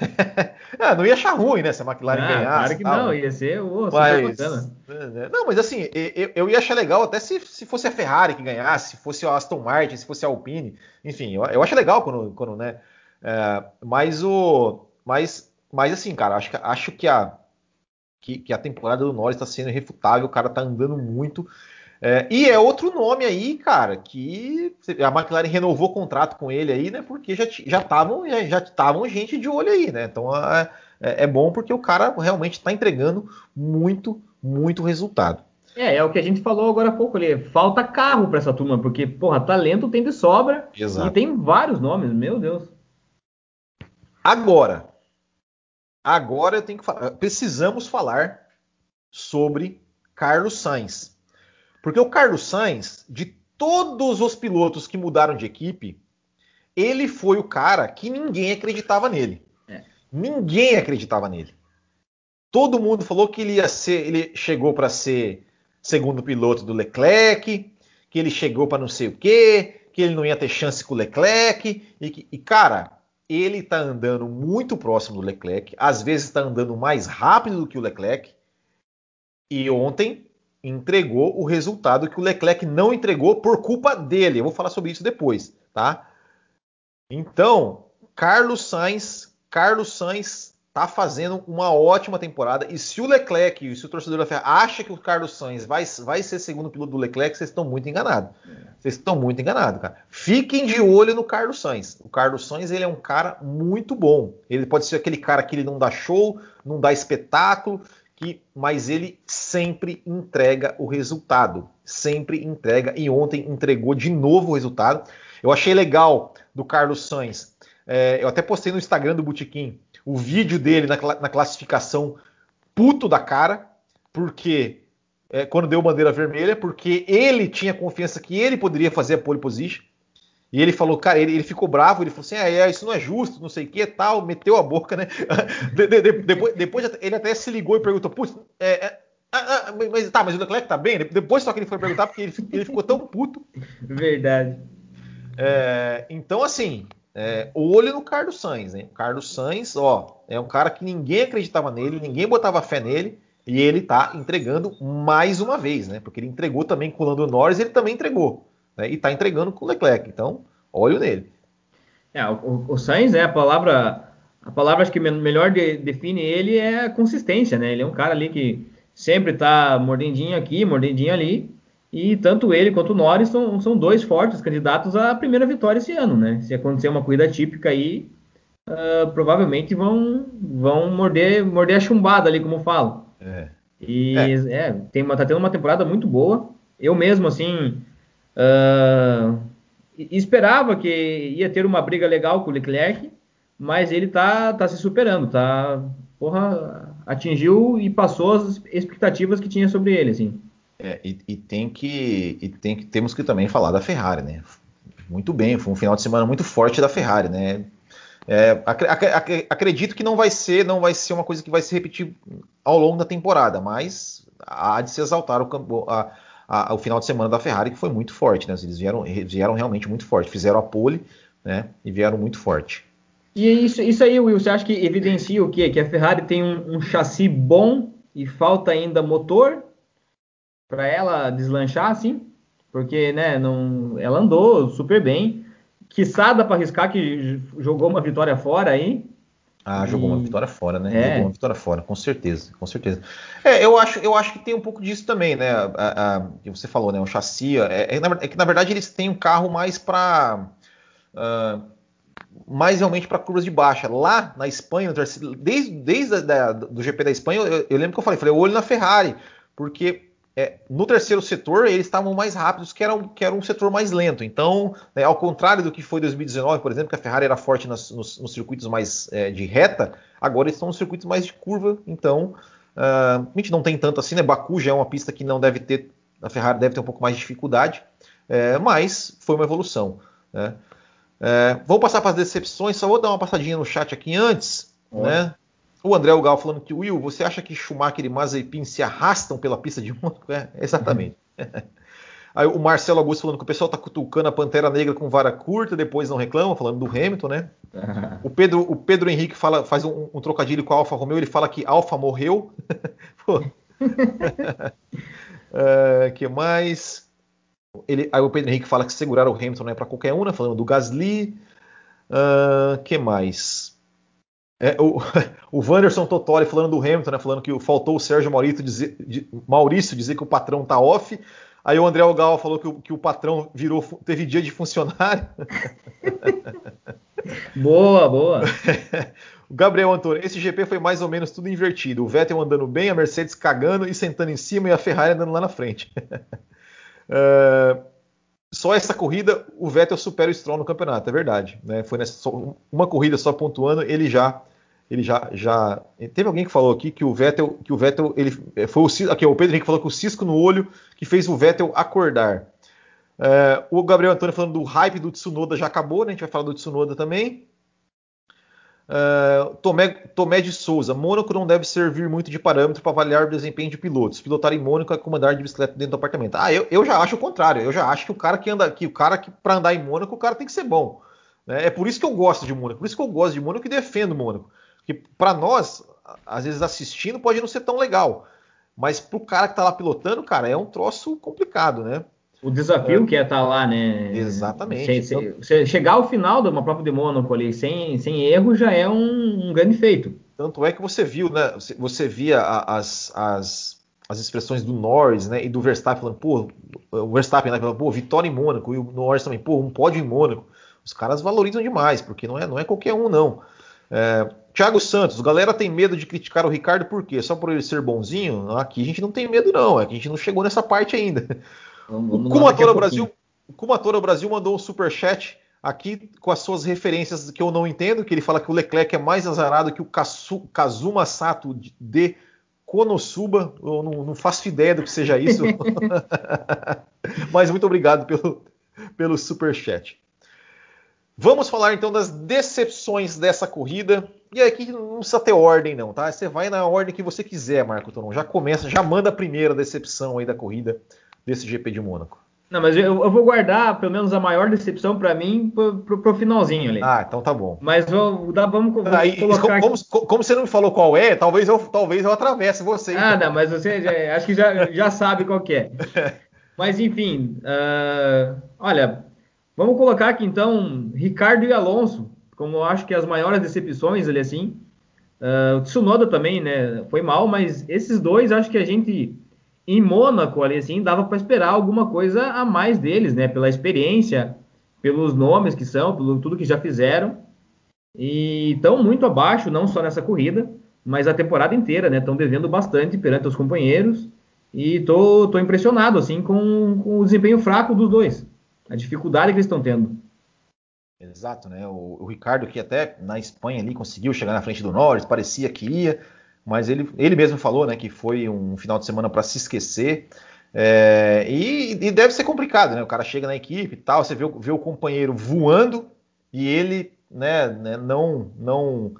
ah, não ia achar ruim, né? Se a McLaren ah, ganhasse. Claro que tal. não, ia ser oh, mas... bacana. É, não, mas assim, eu, eu ia achar legal até se, se fosse a Ferrari que ganhasse, se fosse a Aston Martin, se fosse a Alpine. Enfim, eu, eu acho legal quando, quando né? É, mas o. Mas, mas assim, cara, acho, acho que a que, que a temporada do Norris está sendo irrefutável, o cara está andando muito. É, e é outro nome aí, cara, que a McLaren renovou o contrato com ele aí, né? Porque já estavam já, já estavam gente de olho aí, né? Então é, é, é bom porque o cara realmente está entregando muito, muito resultado. É, é o que a gente falou agora há pouco ali. Falta carro para essa turma, porque, porra, talento tem de sobra Exato. e tem vários nomes, meu Deus. Agora, Agora eu tenho que falar, precisamos falar sobre Carlos Sainz. Porque o Carlos Sainz, de todos os pilotos que mudaram de equipe, ele foi o cara que ninguém acreditava nele. É. Ninguém acreditava nele. Todo mundo falou que ele ia ser, ele chegou para ser segundo piloto do Leclerc, que ele chegou para não sei o quê, que ele não ia ter chance com o Leclerc e, e cara, ele está andando muito próximo do Leclerc, às vezes está andando mais rápido do que o Leclerc, e ontem entregou o resultado que o Leclerc não entregou por culpa dele. Eu vou falar sobre isso depois, tá? Então, Carlos Sainz, Carlos Sainz está fazendo uma ótima temporada. E se o Leclerc, e se o torcedor da Ferrari acha que o Carlos Sainz vai, vai ser segundo piloto do Leclerc, vocês estão muito enganados. Vocês estão muito enganados, cara. Fiquem de olho no Carlos Sainz. O Carlos Sainz ele é um cara muito bom. Ele pode ser aquele cara que ele não dá show, não dá espetáculo, que, mas ele sempre entrega o resultado. Sempre entrega. E ontem entregou de novo o resultado. Eu achei legal do Carlos Sainz. É, eu até postei no Instagram do Botequim o vídeo dele na, na classificação puto da cara, porque é, quando deu bandeira vermelha, porque ele tinha confiança que ele poderia fazer a pole position. E ele falou, cara, ele, ele ficou bravo, ele falou assim: ah, é, isso não é justo, não sei o que tal, meteu a boca, né? De, de, de, depois, depois, ele até se ligou e perguntou: putz, é, é, ah, ah, mas tá, mas o Leclerc tá bem? Depois só que ele foi perguntar, porque ele, ele ficou tão puto. Verdade. É, então, assim, é, olho no Carlos Sainz, hein? O Carlos Sainz, ó, é um cara que ninguém acreditava nele, ninguém botava fé nele. E ele está entregando mais uma vez, né? Porque ele entregou também com o Lando Norris, ele também entregou. Né? E está entregando com o Leclerc. Então, olho nele. É, o, o Sainz é a palavra. A palavra que melhor de, define ele é a consistência, né? Ele é um cara ali que sempre está mordendinho aqui, mordendinho ali. E tanto ele quanto o Norris são, são dois fortes candidatos à primeira vitória esse ano, né? Se acontecer uma corrida típica aí, uh, provavelmente vão, vão morder, morder a chumbada ali, como falo. É. E é. é, tem uma, tá tendo uma temporada muito boa. Eu mesmo, assim, uh, esperava que ia ter uma briga legal com o Leclerc, mas ele tá, tá se superando, tá, porra, atingiu e passou as expectativas que tinha sobre ele, assim. É, e, e, tem que, e tem que, temos que também falar da Ferrari, né? Muito bem, foi um final de semana muito forte da Ferrari, né? É, ac acredito que não vai ser, não vai ser uma coisa que vai se repetir ao longo da temporada, mas há de se exaltar o, a, a, o final de semana da Ferrari que foi muito forte, né? Eles vieram, vieram realmente muito forte, fizeram a pole, né? E vieram muito forte. E isso, isso aí, Will, você acha que evidencia o quê? Que a Ferrari tem um, um chassi bom e falta ainda motor para ela deslanchar, assim? Porque, né, não, ela andou super bem Quiçada para arriscar que jogou uma vitória fora aí. Ah, jogou uma vitória fora, né? É. Jogou uma vitória fora, com certeza, com certeza. É, eu acho, eu acho que tem um pouco disso também, né? A, a, que você falou, né? O chassi. É, é, é, que na verdade eles têm um carro mais para. Uh, ah, mais realmente para curvas de baixa. Lá na Espanha, desde, desde a, da, do GP da Espanha, eu, eu, lembro que eu falei, falei, olho na Ferrari, porque é, no terceiro setor eles estavam mais rápidos, que era, um, que era um setor mais lento. Então, né, ao contrário do que foi 2019, por exemplo, que a Ferrari era forte nas, nos, nos, circuitos mais é, de reta, agora eles estão nos circuitos mais de curva. Então, uh, a gente não tem tanto assim, né? Baku já é uma pista que não deve ter, a Ferrari deve ter um pouco mais de dificuldade, é, mas foi uma evolução. Né? É, vou passar para as decepções, só vou dar uma passadinha no chat aqui antes, né? O André Gal falando que, Will, você acha que Schumacher e Mazepin se arrastam pela pista de Mônaco? É, exatamente. Aí o Marcelo Augusto falando que o pessoal tá cutucando a Pantera Negra com vara curta, depois não reclama, falando do Hamilton, né? o, Pedro, o Pedro Henrique fala, faz um, um trocadilho com a Alfa Romeo, ele fala que Alfa morreu. Pô. uh, que mais? Ele, aí o Pedro Henrique fala que segurar o Hamilton não é para qualquer um, né? Falando do Gasly. Uh, que mais? É, o, o Wanderson Totoli falando do Hamilton, né, falando que faltou o Sérgio Maurício dizer, de, Maurício dizer que o patrão tá off. Aí o André Algal falou que o, que o patrão virou, teve dia de funcionário. boa, boa. o Gabriel Antônio, esse GP foi mais ou menos tudo invertido. O Vettel andando bem, a Mercedes cagando e sentando em cima e a Ferrari andando lá na frente. uh, só essa corrida o Vettel supera o Stroll no campeonato, é verdade. Né? Foi nessa, uma corrida só pontuando, ele já ele já, já teve alguém que falou aqui que o Vettel que o Vettel ele foi o aqui o Pedro Henrique falou que o cisco no olho que fez o Vettel acordar. É, o Gabriel Antônio falando do hype do Tsunoda já acabou, né? A gente vai falar do Tsunoda também. Uh, Tomé, Tomé, de Souza, Mônaco não deve servir muito de parâmetro para avaliar o desempenho de pilotos. Pilotar em Mônaco é comandar de bicicleta dentro do apartamento. Ah, eu, eu já acho o contrário. Eu já acho que o cara que anda, que o cara que para andar em Mônaco, o cara tem que ser bom. Né? É por isso que eu gosto de Mônaco, por isso que eu gosto de Mônaco e defendo Mônaco. Que para nós, às vezes assistindo pode não ser tão legal, mas para o cara que está lá pilotando, cara, é um troço complicado, né? O desafio é. que é estar tá lá, né? Exatamente. Então... chegar ao final de uma prova de Mônaco ali sem, sem erro já é um, um, grande feito. Tanto é que você viu, né? Você via as, as, as expressões do Norris né, e do Verstappen falando, pô, o Verstappen, né? Pô, vitória em Mônaco, e o Norris também, pô, um pódio em Mônaco. Os caras valorizam demais, porque não é, não é qualquer um, não. É, Thiago Santos, galera tem medo de criticar o Ricardo por quê? Só por ele ser bonzinho? Aqui a gente não tem medo, não. É que a gente não chegou nessa parte ainda. Vamos, vamos o Kumatora Brasil, o Brasil mandou um super chat aqui com as suas referências que eu não entendo, que ele fala que o Leclerc é mais azarado que o Kazuma Sato de Konosuba. Eu não, não faço ideia do que seja isso. Mas muito obrigado pelo, pelo super chat. Vamos falar então das decepções dessa corrida. E aqui não precisa ter ordem, não, tá? Você vai na ordem que você quiser, Marco Tonon. Já começa, já manda a primeira decepção aí da corrida desse GP de Mônaco. Não, mas eu, eu, vou guardar pelo menos a maior decepção para mim pro, pro, pro, finalzinho ali. Ah, então tá bom. Mas vou, dá, vamos, vamos Aí, colocar. Como, como, como, você não me falou qual é, talvez eu, talvez eu atravesse você. Ah, então. não, mas você já, acho que já, já sabe qual é. mas enfim, uh, olha, vamos colocar aqui então Ricardo e Alonso, como eu acho que as maiores decepções ali assim. Uh, o Tsunoda também, né? Foi mal, mas esses dois acho que a gente em Mônaco, ali assim, dava para esperar alguma coisa a mais deles, né? Pela experiência, pelos nomes que são, pelo tudo que já fizeram. E estão muito abaixo, não só nessa corrida, mas a temporada inteira, né? Estão devendo bastante perante os companheiros. E tô, tô impressionado, assim, com, com o desempenho fraco dos dois. A dificuldade que eles estão tendo. Exato, né? O, o, Ricardo, que até na Espanha ali conseguiu chegar na frente do Norris, parecia que ia, mas ele, ele mesmo falou né, que foi um final de semana para se esquecer. É, e, e, deve ser complicado, né? O cara chega na equipe e tal, você vê, vê o companheiro voando e ele né, né não, não,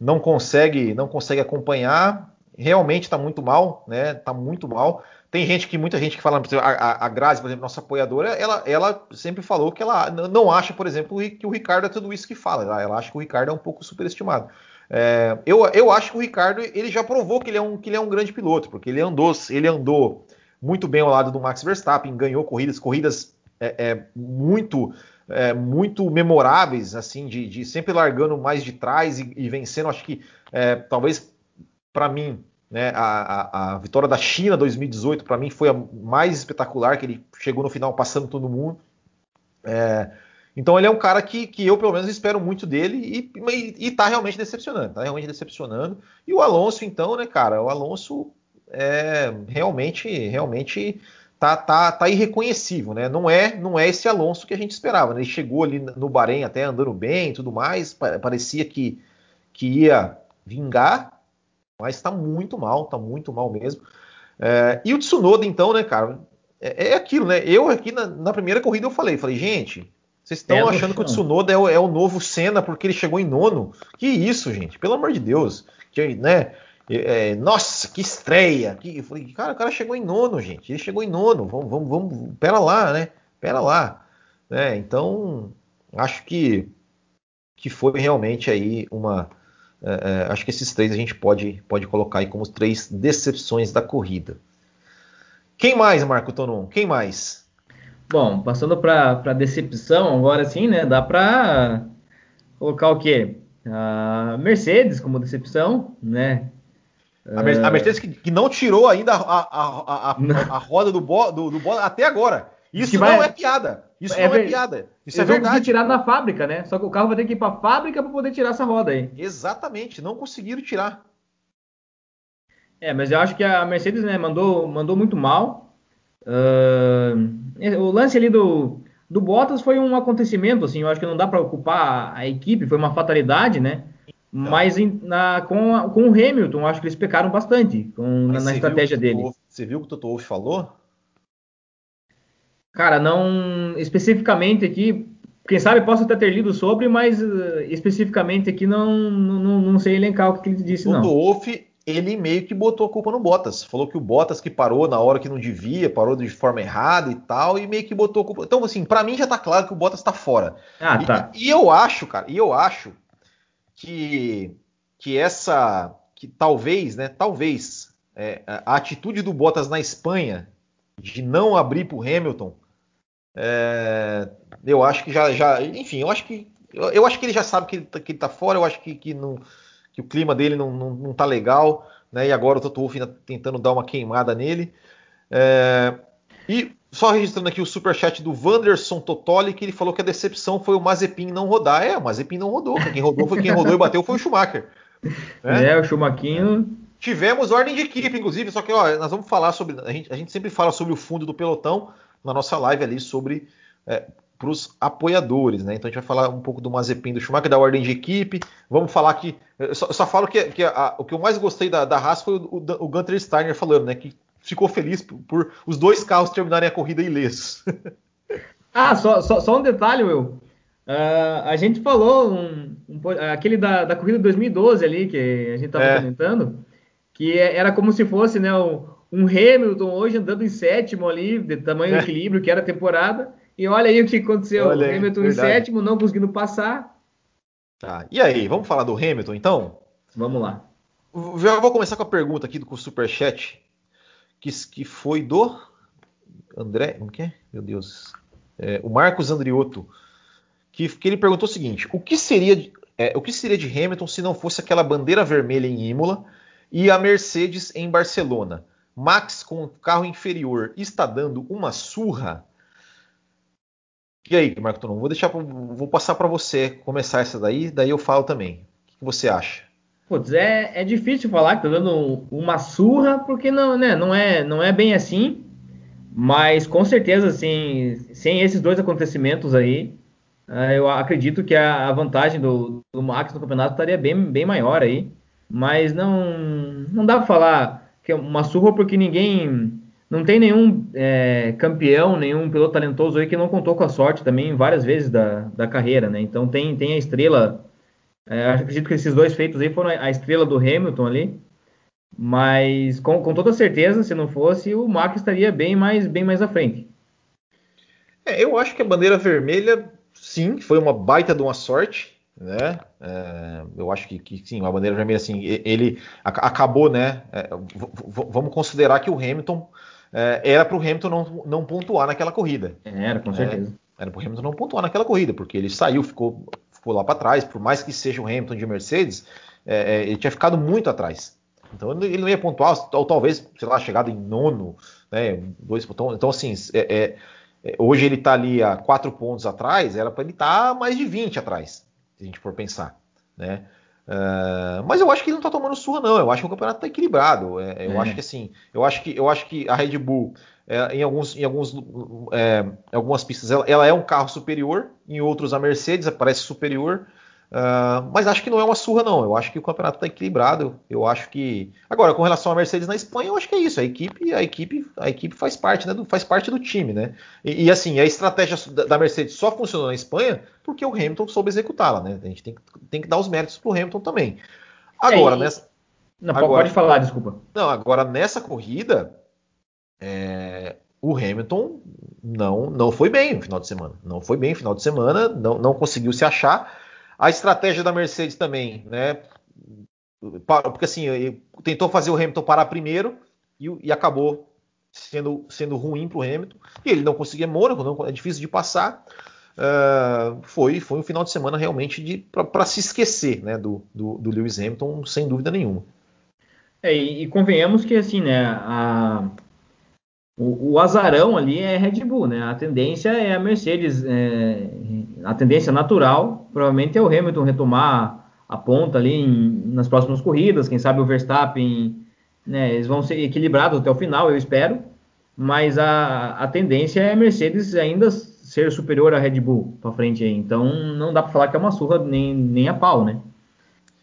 não consegue não consegue acompanhar. Realmente está muito mal, né? Está muito mal. Tem gente que, muita gente que fala, a, a Grazi, por exemplo, nossa apoiadora, ela, ela sempre falou que ela não acha, por exemplo, que o Ricardo é tudo isso que fala. Ela, ela acha que o Ricardo é um pouco superestimado. É, eu, eu acho que o Ricardo ele já provou que ele, é um, que ele é um grande piloto, porque ele andou, ele andou muito bem ao lado do Max Verstappen, ganhou corridas, corridas é, é, muito é, muito memoráveis, assim, de, de, sempre largando mais de trás e, e vencendo. Acho que é, talvez para mim né, a, a, a, vitória da China 2018 para mim foi a mais espetacular, que ele chegou no final passando todo mundo. É, então ele é um cara que, que eu, pelo menos, espero muito dele e, e, e tá realmente decepcionando, tá realmente decepcionando. E o Alonso, então, né, cara, o Alonso é realmente, realmente tá, tá, tá irreconhecível, né? Não é, não é esse Alonso que a gente esperava. Né? Ele chegou ali no Bahrein até andando bem e tudo mais, parecia que, que ia vingar, mas tá muito mal, tá muito mal mesmo. É, e o Tsunoda, então, né, cara, é, é aquilo, né? Eu aqui na, na, primeira corrida eu falei, falei, gente, vocês estão é achando que o Tsunoda é o, é o, novo Senna porque ele chegou em nono? Que isso, gente? Pelo amor de Deus. Que, né? É, nossa, que estreia! Que, eu falei, cara, o cara chegou em nono, gente. Ele chegou em nono. Vamos, vamos, vamos. Pera lá, né? Pera lá. Né? Então, acho que, que foi realmente aí uma. É, é acho que esses três a gente pode, pode colocar aí como três decepções da corrida. Quem mais, Marco Tonon? Quem mais? Bom, passando para decepção, agora sim, né? Dá para colocar o quê? A Mercedes como decepção, né? A, a Mercedes que, que, não tirou ainda a, a, a, a roda do, bo, do, do bola até agora. Isso vai, não é piada. Isso é não é piada. Isso é verdade. tirar da fábrica, né? Só que o carro vai ter que ir para a fábrica para poder tirar essa roda aí. Exatamente, não conseguiram tirar. É, mas eu acho que a Mercedes né, mandou, mandou muito mal. Uh, o lance ali do, do Bottas foi um acontecimento, assim, eu acho que não dá para ocupar a equipe, foi uma fatalidade, né? Não. Mas em, na, com, a, com o Hamilton, acho que eles pecaram bastante com, na, na estratégia dele. Wolff, você viu o que o Toto Wolff falou? Cara, não especificamente aqui, quem sabe posso até ter lido sobre, mas uh, especificamente aqui não, não, não sei elencar o que ele disse, Toto não. Toto Wolff ele meio que botou a culpa no Bottas. Falou que o Bottas que parou na hora que não devia, parou de forma errada e tal, e meio que botou a culpa. Então, assim, para mim já tá claro que o Bottas tá fora. Ah, tá. E, e eu acho, cara, e eu acho que, que essa. que talvez, né, talvez é, a atitude do Bottas na Espanha de não abrir pro Hamilton, é, eu acho que já, já. Enfim, eu acho que. Eu, eu acho que ele já sabe que ele, tá, que ele tá fora, eu acho que, que não que o clima dele não, não, não tá legal, né? E agora o Toto Wolff ainda tentando dar uma queimada nele. É, e só registrando aqui o superchat do Wanderson Totoli, que ele falou que a decepção foi o Mazepin não rodar. É, o Mazepin não rodou. Quem rodou foi quem rodou e bateu foi o Schumacher. Né? É, o Schumacher. Tivemos ordem de equipe, inclusive, só que ó, nós vamos falar sobre. A gente, a gente, sempre fala sobre o fundo do pelotão na nossa live ali sobre. É, para os apoiadores, né? Então a gente vai falar um pouco do Mazepin do Schumacher, da ordem de equipe. Vamos falar que. Eu só, eu só falo que, que a, o que eu mais gostei da, da Haas foi o, o, o Gunter Steiner falando, né? Que ficou feliz por, por os dois carros terminarem a corrida ilesos. ah, só, só, só, um detalhe, Will. Uh, a gente falou um, um, aquele da, da corrida de 2012 ali, que a gente estava é. comentando, que era como se fosse né, um, um Hamilton hoje andando em sétimo ali, de tamanho é. equilíbrio, que era a temporada. E olha aí o que aconteceu. Olha, o Hamilton verdade. em sétimo, não conseguindo passar. Tá. E aí, vamos falar do Hamilton então? Vamos lá. Já vou começar com a pergunta aqui do Superchat que, que foi do André, como que é? Meu Deus, é, o Marcos Andriotto, que, que, ele perguntou o seguinte: o que seria é, o que seria de Hamilton se não fosse aquela bandeira vermelha em Imola e a Mercedes em Barcelona? Max com o carro inferior está dando uma surra? E aí, Marco Tonon, vou deixar, vou passar para você começar essa daí, daí eu falo também. O que você acha? Putz, é, é difícil falar que tá dando uma surra, porque não, né, não, é, não é bem assim. Mas com certeza, assim, sem esses dois acontecimentos aí, uh, eu acredito que a, a vantagem do, do, Max no campeonato estaria bem, bem maior aí. Mas não, não dá para falar que é uma surra porque ninguém. Não tem nenhum é, campeão, nenhum piloto talentoso aí que não contou com a sorte também várias vezes da, da carreira, né? Então tem, tem a estrela é, acredito que esses dois feitos aí foram a estrela do Hamilton ali. Mas com, com toda certeza, se não fosse, o Max estaria bem mais, bem mais à frente. É, eu acho que a bandeira vermelha, sim, foi uma baita de uma sorte, né? É, eu acho que, que, sim, a bandeira vermelha, assim, ele acabou, né? É, vamos considerar que o Hamilton era para o Hamilton não, não pontuar naquela corrida. Era, com certeza. Era para o Hamilton não pontuar naquela corrida, porque ele saiu, ficou ficou lá para trás, por mais que seja o Hamilton de Mercedes, é, é, ele tinha ficado muito atrás. Então ele não ia pontuar, ou talvez, sei lá, chegado em nono, né? Dois, então, então assim, é, é, é hoje ele está ali a quatro pontos atrás, era para ele estar tá mais de 20 atrás, se a gente for pensar, né? Uh, mas eu acho que ele não está tomando surra, não. Eu acho que o campeonato está equilibrado. É, eu é. acho que assim, eu acho que eu acho que a Red Bull é, em, alguns, em alguns, é, algumas pistas ela, ela, é um carro superior, em outros a Mercedes parece superior, uh, mas acho que não é uma surra não. Eu acho que o campeonato está equilibrado. Eu acho que agora com relação à Mercedes na Espanha, eu acho que é isso. A equipe, a equipe, a equipe faz parte, né, do, faz parte do time, né? E, e, assim a estratégia da Mercedes só funcionou na Espanha porque o Hamilton soube executá-la, né? A gente tem, tem que dar os méritos para o Hamilton também. Agora, é, nessa não, agora, pode falar, desculpa. Não, agora nessa corrida, é, o Hamilton não, não foi bem no final de semana. Não foi bem no final de semana, não, não conseguiu se achar. A estratégia da Mercedes também, né? Porque assim, tentou fazer o Hamilton parar primeiro e, e acabou sendo, sendo ruim para o Hamilton. E ele não conseguia Mônaco, não, é difícil de passar. Uh, foi, foi um final de semana realmente para se esquecer né, do, do, do, Lewis Hamilton, sem dúvida nenhuma. É, e, e, convenhamos que assim, né, a, o, o, azarão ali é Red Bull, né? A tendência é a Mercedes, é, a tendência natural, provavelmente é o Hamilton retomar a ponta ali em, nas próximas corridas, quem sabe o Verstappen, né? Eles vão ser equilibrados até o final, eu espero, mas a, a tendência é a Mercedes ainda ser superior à Red Bull para frente aí. Então não dá para falar que é uma surra nem, nem a pau, né?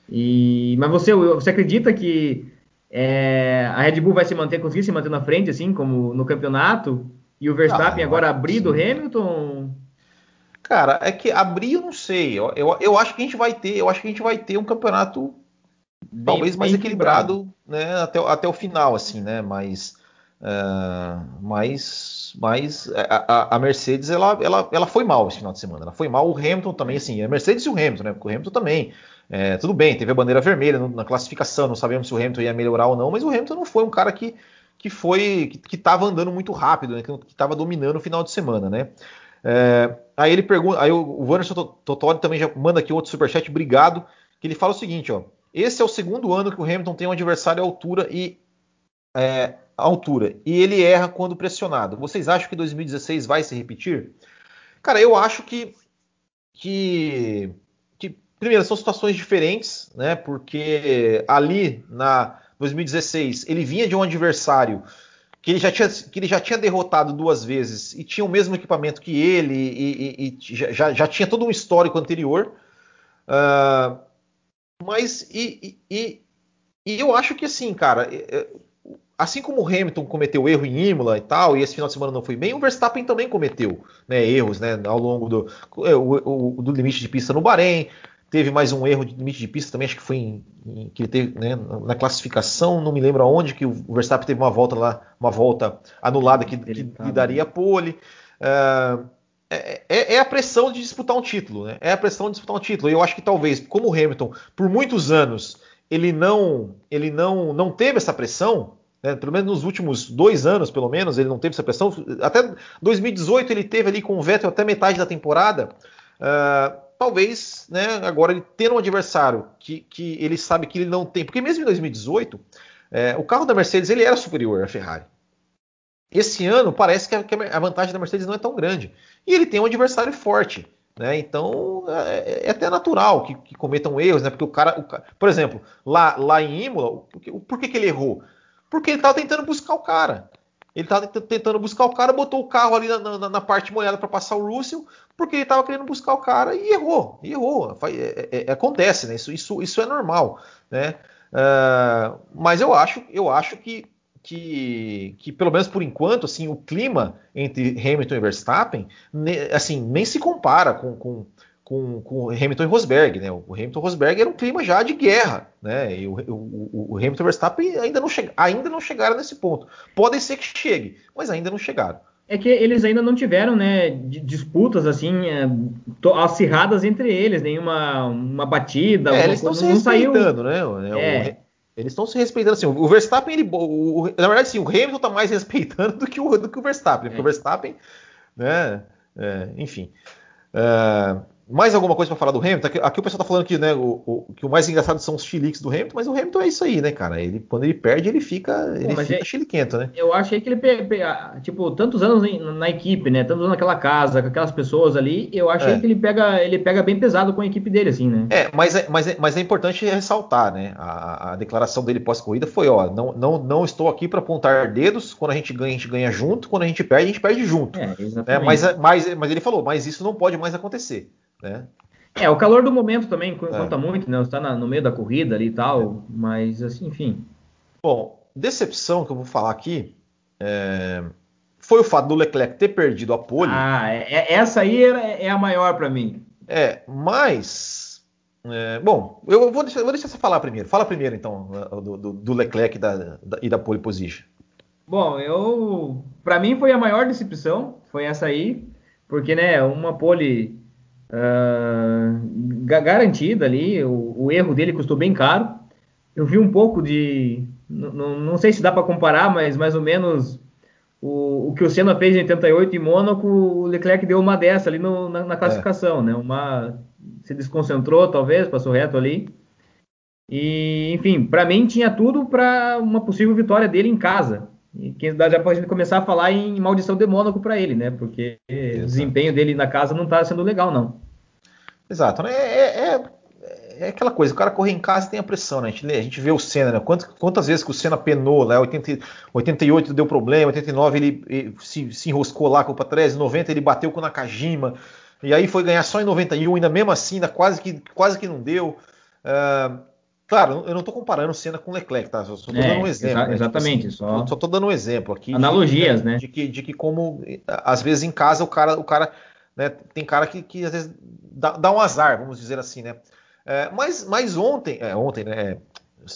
E, mas você, você acredita que é, a Red Bull vai se manter, conseguir se manter na frente, assim, como no campeonato, e o Verstappen ah, agora abrir do Hamilton? Cara, é que abrir eu não sei. Eu, eu, eu, acho que a gente vai ter, eu acho que a gente vai ter um campeonato bem, talvez mais equilibrado, equilibrado, né, até, até o final, assim, né? Mas, uh, mas, mas a, a, Mercedes ela, ela, ela foi mal esse final de semana. Ela foi mal. O Hamilton também, assim, a Mercedes e o Hamilton, né? Porque o Hamilton também é, tudo bem, teve a bandeira vermelha na classificação, não sabemos se o Hamilton ia melhorar ou não, mas o Hamilton não foi um cara que, que foi que estava andando muito rápido, né, que estava dominando o final de semana, né? É, aí ele pergunta, aí o, Wanderson Tottori também já manda aqui outro superchat, obrigado, que ele fala o seguinte, ó, esse é o segundo ano que o Hamilton tem um adversário à altura e é, altura e ele erra quando pressionado. Vocês acham que 2016 vai se repetir? Cara, eu acho que, que, que primeiro são situações diferentes, né? Porque ali na 2016 ele vinha de um adversário que ele já tinha, que ele já tinha derrotado duas vezes e tinha o mesmo equipamento que ele e, e, e já, já tinha todo um histórico anterior. Uh, mas e, e, e, eu acho que assim, cara, assim como o Hamilton cometeu erro em Imola e tal, e esse final de semana não foi bem, o Verstappen também cometeu né, erros né, ao longo do, é, o, o, do limite de pista no Bahrein. Teve mais um erro de limite de pista também, acho que foi em, em, que ele teve né, na classificação, não me lembro aonde, que o Verstappen teve uma volta lá, uma volta anulada que, que, que daria pole. Uh, é, é, é, a pressão de disputar um título, né? É a pressão de disputar um título. E eu acho que talvez, como o Hamilton, por muitos anos, ele não, ele não, não teve essa pressão, né? pelo menos nos últimos dois anos, pelo menos, ele não teve essa pressão. Até 2018 ele teve ali com o Vettel até metade da temporada. Uh, talvez, né, agora ele tendo um adversário que, que ele sabe que ele não tem, porque mesmo em 2018, é, o carro da Mercedes ele era superior à Ferrari. Esse ano parece que a, que a, vantagem da Mercedes não é tão grande. E ele tem um adversário forte. Né? Então é, é, até natural que, que, cometam erros, né? Porque o cara, o, por exemplo, lá, lá em Imola, por, por que, que ele errou? Porque ele estava tentando buscar o cara. Ele estava tentando buscar o cara, botou o carro ali na, na, na parte molhada para passar o Russell, porque ele estava querendo buscar o cara e errou. E errou. É, é, é, acontece, né? Isso, isso, isso é normal. Né? Uh, mas eu acho, eu acho que, que, que, pelo menos por enquanto, assim, o clima entre Hamilton e Verstappen ne, assim, nem se compara com, com com, com Hamilton e Rosberg, né? O Hamilton e Rosberg era um clima já de guerra, né? E o, o, o Hamilton e Verstappen ainda não, ainda não chegaram nesse ponto. Pode ser que chegue, mas ainda não chegaram. É que eles ainda não tiveram, né, disputas assim é, acirradas entre eles, nenhuma uma batida. É, eles estão se respeitando, saiu... né? É. eles estão se respeitando assim. O Verstappen, ele, o, na verdade, sim, o Hamilton está mais respeitando do que o, do que o Verstappen, porque o é. Verstappen, né? É, enfim. Uh, mais alguma coisa para falar do Hamilton? Aqui, aqui, o pessoal tá falando que, né, o, o, que o mais engraçado são os chiliques do Hamilton, mas o Hamilton é isso aí, né, cara? Ele, quando ele perde, ele fica, ele Pô, fica é, chiliquento, né? Eu achei que ele, tipo, tantos anos na equipe, né? Tantos anos naquela casa, com aquelas pessoas ali, eu achei é. que ele pega, ele pega bem pesado com a equipe dele, assim, né? É, mas é, mas é, mas é importante ressaltar, né? A, a declaração dele pós-corrida foi, ó, não, não, não estou aqui para apontar dedos, quando a gente ganha, a gente ganha junto, quando a gente perde, a gente perde junto. É, exatamente. Né? Mas, mas, mas ele falou, mas isso não pode mais acontecer, né? É, o calor do momento também conta é. muito, né? Você tá na, no meio da corrida ali e tal, é. mas assim, enfim. Bom, decepção que eu vou falar aqui é... foi o fato do Leclerc ter perdido a pole. Ah, é, é essa aí é, a maior para mim. É, mas. bom, eu vou deixar, vou deixar você falar primeiro. Fala primeiro, então, do, do, do Leclerc da, da, e da pole position. Bom, eu. Para mim foi a maior decepção, foi essa aí, porque, né, uma pole uh, garantida ali. O, o, erro dele custou bem caro. Eu vi um pouco de. Não sei se dá para comparar, mas mais ou menos o, o, que o Senna fez em 88 em Mônaco, o Leclerc deu uma dessa ali no, na, na, classificação, é. né? Uma se desconcentrou, talvez, passou reto ali. E, enfim, para mim tinha tudo para uma possível vitória dele em casa. E quem dá já pode começar a falar em maldição de Mônaco para ele, né? Porque Exato. o desempenho dele na casa não está sendo legal, não. Exato, né? É, é, é, aquela coisa, o cara correr em casa tem a pressão, né? A gente, a gente vê o Senna, né? Quantas, quantas vezes que o Senna penou, né? 80, 88 deu problema, 89 ele, ele se, se, enroscou lá com o Patrese, 90 ele bateu com o Nakajima, e aí foi ganhar só em 91, ainda mesmo assim, ainda quase que, quase que não deu. Uh, Claro, eu não estou comparando Senna com Leclerc, tá? Só estou é, dando um exemplo. Exa né? exatamente. Tipo assim, só estou dando um exemplo aqui. Analogias, de, né? De que, de que como às vezes em casa o cara, o cara, né, tem cara que, que às vezes dá, dá, um azar, vamos dizer assim, né? É, mas, mas ontem, é, ontem, né?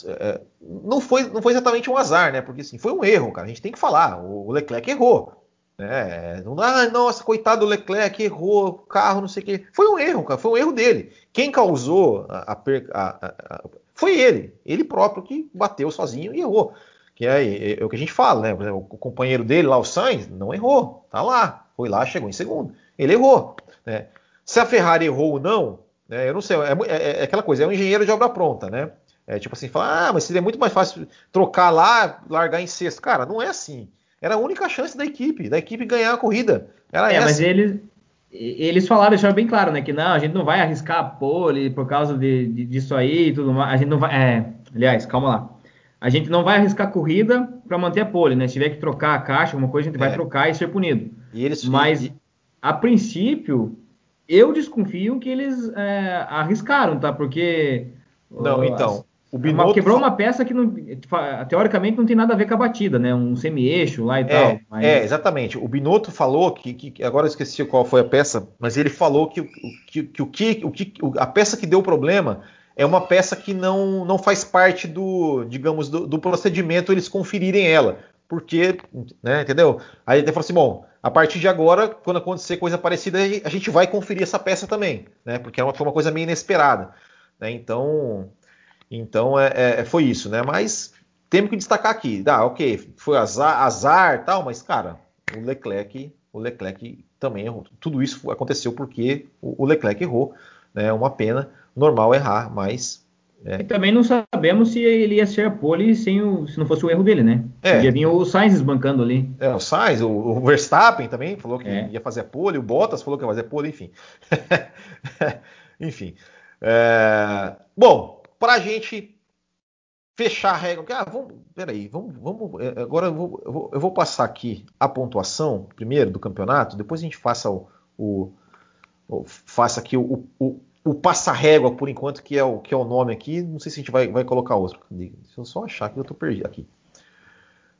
É, é, não foi, não foi exatamente um azar, né? Porque assim, foi um erro, cara. A gente tem que falar. O, Leclerc errou. Né? Não, ah, nossa, coitado do Leclerc, errou, carro, não sei o quê. Foi um erro, cara. Foi um erro dele. Quem causou a, a, a, foi ele, ele próprio que bateu sozinho e errou. Que é, é, é o que a gente fala, né? Exemplo, o companheiro dele lá, o Sainz, não errou, tá lá, foi lá, chegou em segundo. Ele errou. Né? Se a Ferrari errou ou não, né, eu não sei, é, é, é, aquela coisa, é um engenheiro de obra pronta, né? É tipo assim, falar, ah, mas seria muito mais fácil trocar lá, largar em sexto. Cara, não é assim. Era a única chance da equipe, da equipe ganhar a corrida. Era é, essa. mas eles, eles falaram, deixaram bem claro, né? Que não, a gente não vai arriscar a pole por causa de, de, disso aí e tudo mais. A gente não vai. É, aliás, calma lá. A gente não vai arriscar a corrida para manter a pole, né? Se tiver que trocar a caixa, alguma coisa, a gente é. vai trocar e ser punido. E eles, mas, e... a princípio, eu desconfio que eles é, arriscaram, tá? Porque. Não, então. O Binotto quebrou uma peça que não, teoricamente não tem nada a ver com a batida, né? Um semi-eixo lá e é, tal. Mas... É, exatamente. O Binotto falou que, que, agora eu esqueci qual foi a peça, mas ele falou que, que, que, o que, o que a peça que deu problema é uma peça que não, não faz parte do, digamos, do, do procedimento eles conferirem ela. Porque, né, entendeu? Aí ele falou assim, bom, a partir de agora, quando acontecer coisa parecida, a gente vai conferir essa peça também, né? Porque é foi uma coisa meio inesperada. Né? Então, então é, é, foi isso, né? Mas temos que destacar aqui, ah, ok, foi azar, azar tal, mas cara, o Leclerc, o Leclerc também errou. Tudo isso aconteceu porque o Leclerc errou, né? Uma pena, normal errar, mas é. E também não sabemos se ele ia ser a pole sem o, se não fosse o erro dele, né? É. Ia vir o Sainz esbancando ali. É, o Sainz, o, o Verstappen também falou que é. ia fazer a pole, o Bottas falou que ia fazer a pole, enfim. enfim. É... Bom, para a gente fechar a regra. Ah, vamos, peraí, vamos, vamos. É, agora eu vou, eu vou, eu vou passar aqui a pontuação primeiro do campeonato, depois a gente faça o, o, faça aqui o, o, o passa-régua por enquanto, que é o que é o nome aqui. Não sei se a gente vai, vai colocar outro. Deixa eu só achar que eu estou perdido aqui.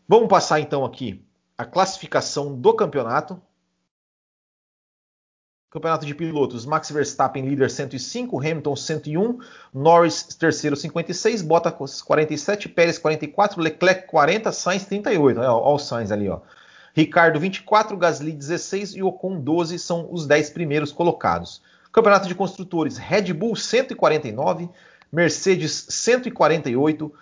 Vamos passar então aqui a classificação do campeonato. Campeonato de pilotos, Max Verstappen líder 105, Hamilton 101, Norris terceiro 56, Bottas 47, Pérez 44, Leclerc 40, Sainz 38. Olha, olha o Sainz ali, ó. Ricardo 24, Gasly 16 e Ocon 12 são os 10 primeiros colocados. Campeonato de construtores, Red Bull 149, Mercedes 148,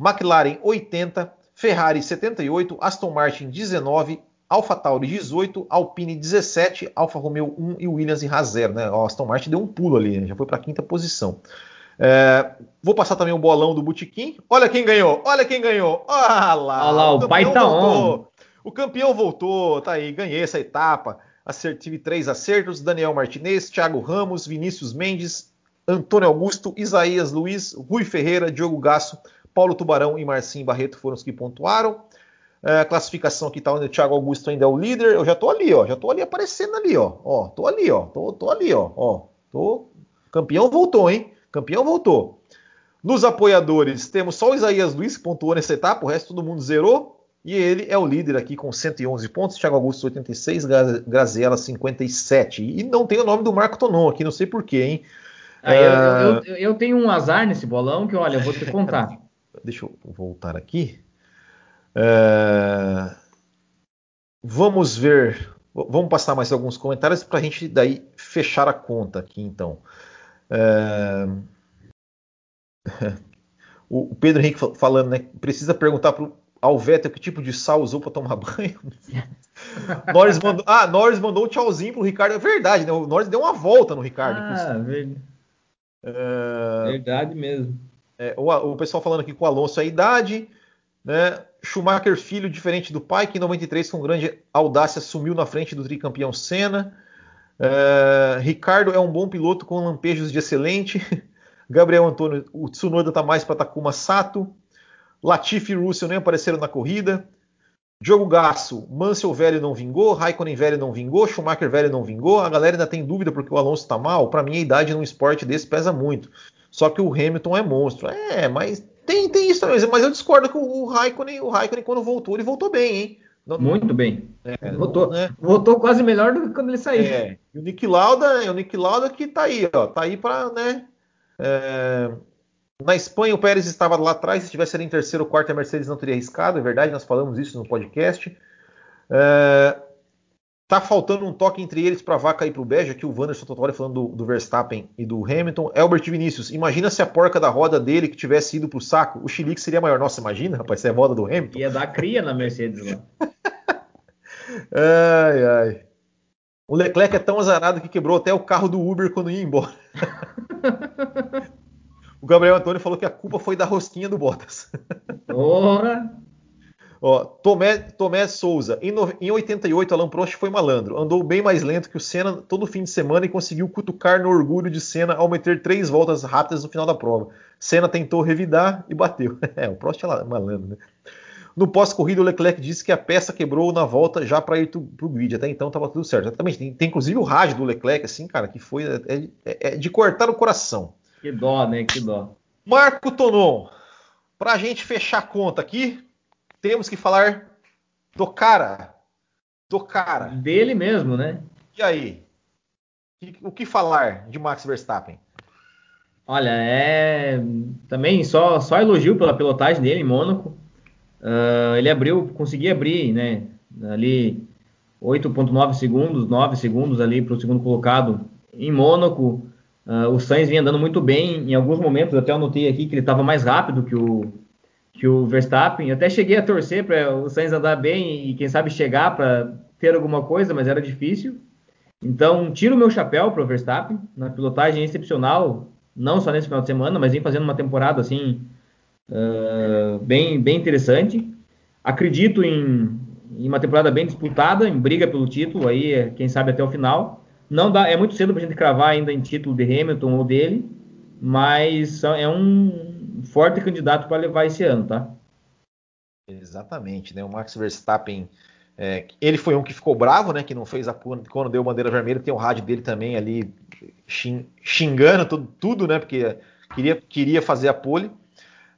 McLaren 80, Ferrari 78, Aston Martin 19, Alfa Tauri 18, Alpine 17, Alfa Romeo 1 e Williams e Haas 0. Né? O Aston Martin deu um pulo ali, né? já foi para a quinta posição. É, vou passar também o bolão do Botequim. Olha quem ganhou, olha quem ganhou. Olha lá, olha lá o, o voltou. On. O campeão voltou, tá aí, ganhei essa etapa. Tive três acertos: Daniel Martinez, Thiago Ramos, Vinícius Mendes, Antônio Augusto, Isaías Luiz, Rui Ferreira, Diogo Gasso, Paulo Tubarão e Marcinho Barreto foram os que pontuaram. É, a classificação aqui tá onde o Thiago Augusto ainda é o líder. Eu já tô ali, ó. Já tô ali aparecendo ali, ó. Ó, tô ali, ó. Tô, tô ali, ó. Ó, tô. Campeão voltou, hein? Campeão voltou. Nos apoiadores, temos só o Isaías Luiz que pontuou nessa etapa, o resto todo mundo zerou. E ele é o líder aqui com 111 pontos, Thiago Augusto 86, Graziella 57. E não tem o nome do Marco Tonon aqui, não sei porquê, hein? Ah, eu, eu, eu, eu, tenho um azar nesse bolão que, olha, eu vou te contar. Deixa eu voltar aqui. É... Vamos ver. Vamos passar mais alguns comentários para a gente daí fechar a conta aqui, então. É... O Pedro Henrique falando, né? Precisa perguntar para o Alvettel que tipo de sal usou para tomar banho. Norris mandou, ah, Norris mandou um tchauzinho pro Ricardo. É verdade, né? O Norris deu uma volta no Ricardo. Ah, verdade. É... verdade mesmo. É, o, o, pessoal falando aqui com o Alonso a idade, né? Schumacher, filho diferente do pai, que em 93 com grande audácia sumiu na frente do tricampeão Senna. É, Ricardo é um bom piloto com lampejos de excelente. Gabriel Antônio, o Tsunoda está mais para Takuma Sato. Latifi e Russell nem apareceram na corrida. Diogo Gasso, Mansell velho não vingou, Raikkonen velho não vingou, Schumacher velho não vingou. A galera ainda tem dúvida porque o Alonso está mal. Para mim, a idade num esporte desse pesa muito. Só que o Hamilton é monstro. É, mas tem, tem isso também, mas eu discordo que o Raikkonen, o Raikkonen quando voltou, ele voltou bem, hein? Muito bem. É, voltou, né? voltou quase melhor do que quando ele saiu. É, e o Nick Lauda, é o Nick Lauda que tá aí, ó, tá aí para, né? É... Na Espanha o Pérez estava lá atrás, se tivesse ali em terceiro ou quarto a Mercedes não teria arriscado, é verdade, nós falamos isso no podcast. É... Tá faltando um toque entre eles para vaca ir para o bege. Aqui o Wanderson Totori falando do, do, Verstappen e do Hamilton. Albert Vinícius, imagina se a porca da roda dele que tivesse ido para o saco, o Chilique seria maior. Nossa, imagina, rapaz, se é a roda do Hamilton. Ia dar cria na Mercedes lá. ai, ai. O Leclerc é tão azarado que quebrou até o carro do Uber quando ia embora. o Gabriel Antônio falou que a culpa foi da rosquinha do Bottas. Porra! Ó, Tomé, Tomé Souza, em, no, em 88, Alan Prost foi malandro. Andou bem mais lento que o Senna todo fim de semana e conseguiu cutucar no orgulho de Senna ao meter três voltas rápidas no final da prova. Senna tentou revidar e bateu. É, o Prost é malandro, né? No pós-corrida, o Leclerc disse que a peça quebrou na volta já para ir para o grid. Até então estava tudo certo. Exatamente. Tem, tem, inclusive o rádio do Leclerc, assim, cara, que foi é, é, é de cortar o coração. Que dó, né? Que dó. Marco Tonon, para a gente fechar a conta aqui, temos que falar do cara. Do cara. Dele mesmo, né? E aí? O que falar de Max Verstappen? Olha, é também só, só elogio pela pilotagem dele em Mônaco. Uh, ele abriu, conseguia abrir, né? Ali 8.9 segundos, 9 segundos ali para o segundo colocado em Mônaco. Uh, o Sainz vinha andando muito bem em alguns momentos, até eu notei aqui que ele estava mais rápido que o, que o Verstappen. Até cheguei a torcer para o Sainz andar bem e quem sabe chegar para ter alguma coisa, mas era difícil. Então, tiro o meu chapéu para o Verstappen, na pilotagem excepcional, não só nesse final de semana, mas vem fazendo uma temporada assim uh, bem, bem interessante. Acredito em, em, uma temporada bem disputada, em briga pelo título, aí quem sabe até o final. Não dá, é muito cedo para a gente cravar ainda em título de Hamilton ou dele, mas é um forte candidato para levar esse ano, tá? Exatamente, né? O Max Verstappen, é, ele foi um que ficou bravo, né? Que não fez a quando deu bandeira vermelha, tem o rádio dele também ali xingando tudo, tudo né? Porque queria, queria fazer a pole.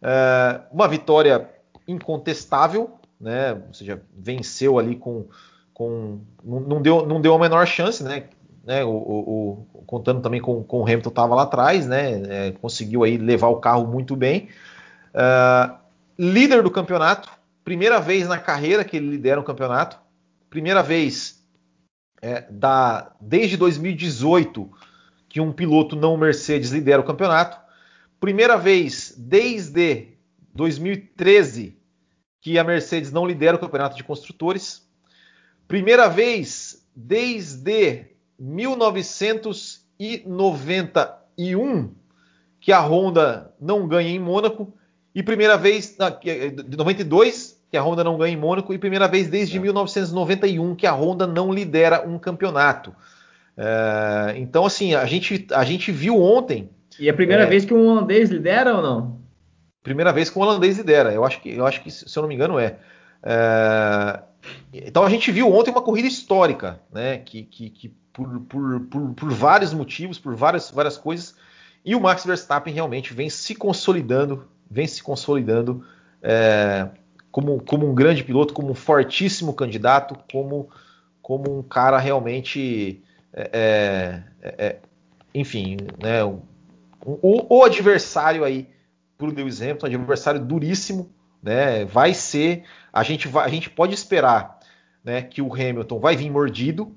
É, uma vitória incontestável, né? Ou seja, venceu ali com. com não, deu, não deu a menor chance, né? Né o, o, o contando também com, com o Hamilton estava lá atrás, né? É, conseguiu aí levar o carro muito bem. É, líder do campeonato, primeira vez na carreira que ele lidera um campeonato, primeira vez é, da, desde 2018 que um piloto não Mercedes lidera o campeonato. Primeira vez desde 2013 que a Mercedes não lidera o campeonato de construtores. Primeira vez desde 1991 que a Honda não ganha em Mônaco. E primeira vez, de 92 que a Honda não ganha em Mônaco. E primeira vez desde é. 1991 que a Honda não lidera um campeonato. É, então, assim, a gente, a gente viu ontem e é a primeira é... vez que um holandês lidera ou não? Primeira vez que um holandês lidera. Eu acho que, eu acho que se eu não me engano, é. é... Então a gente viu ontem uma corrida histórica, né? Que, que, que por, por, por, por, vários motivos, por várias, várias coisas, e o Max Verstappen realmente vem se consolidando, vem se consolidando é, como, como um grande piloto, como um fortíssimo candidato, como, como um cara realmente, é, é, é enfim, né, o, o adversário aí para o Lewis Hamilton, adversário duríssimo, né? Vai ser, a gente vai, a gente pode esperar, né, que o Hamilton vai vir mordido,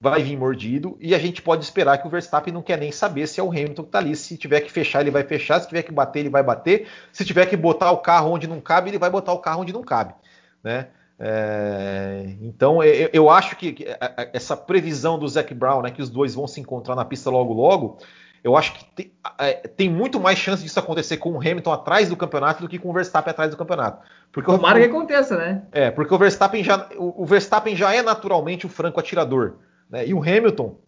vai vir mordido, e a gente pode esperar que o Verstappen não quer nem saber se é o Hamilton que está ali. Se tiver que fechar, ele vai fechar, se tiver que bater, ele vai bater, se tiver que botar o carro onde não cabe, ele vai botar o carro onde não cabe, né? É, então eu, eu, acho que essa previsão do Zac Brown, né, que os dois vão se encontrar na pista logo logo, eu acho que tem, é, tem, muito mais chance disso acontecer com o Hamilton atrás do campeonato do que com o Verstappen atrás do campeonato. Porque Tomara o, que aconteça, né? É, porque o Verstappen já, o, o Verstappen já é naturalmente o franco atirador. Né? E o Hamilton,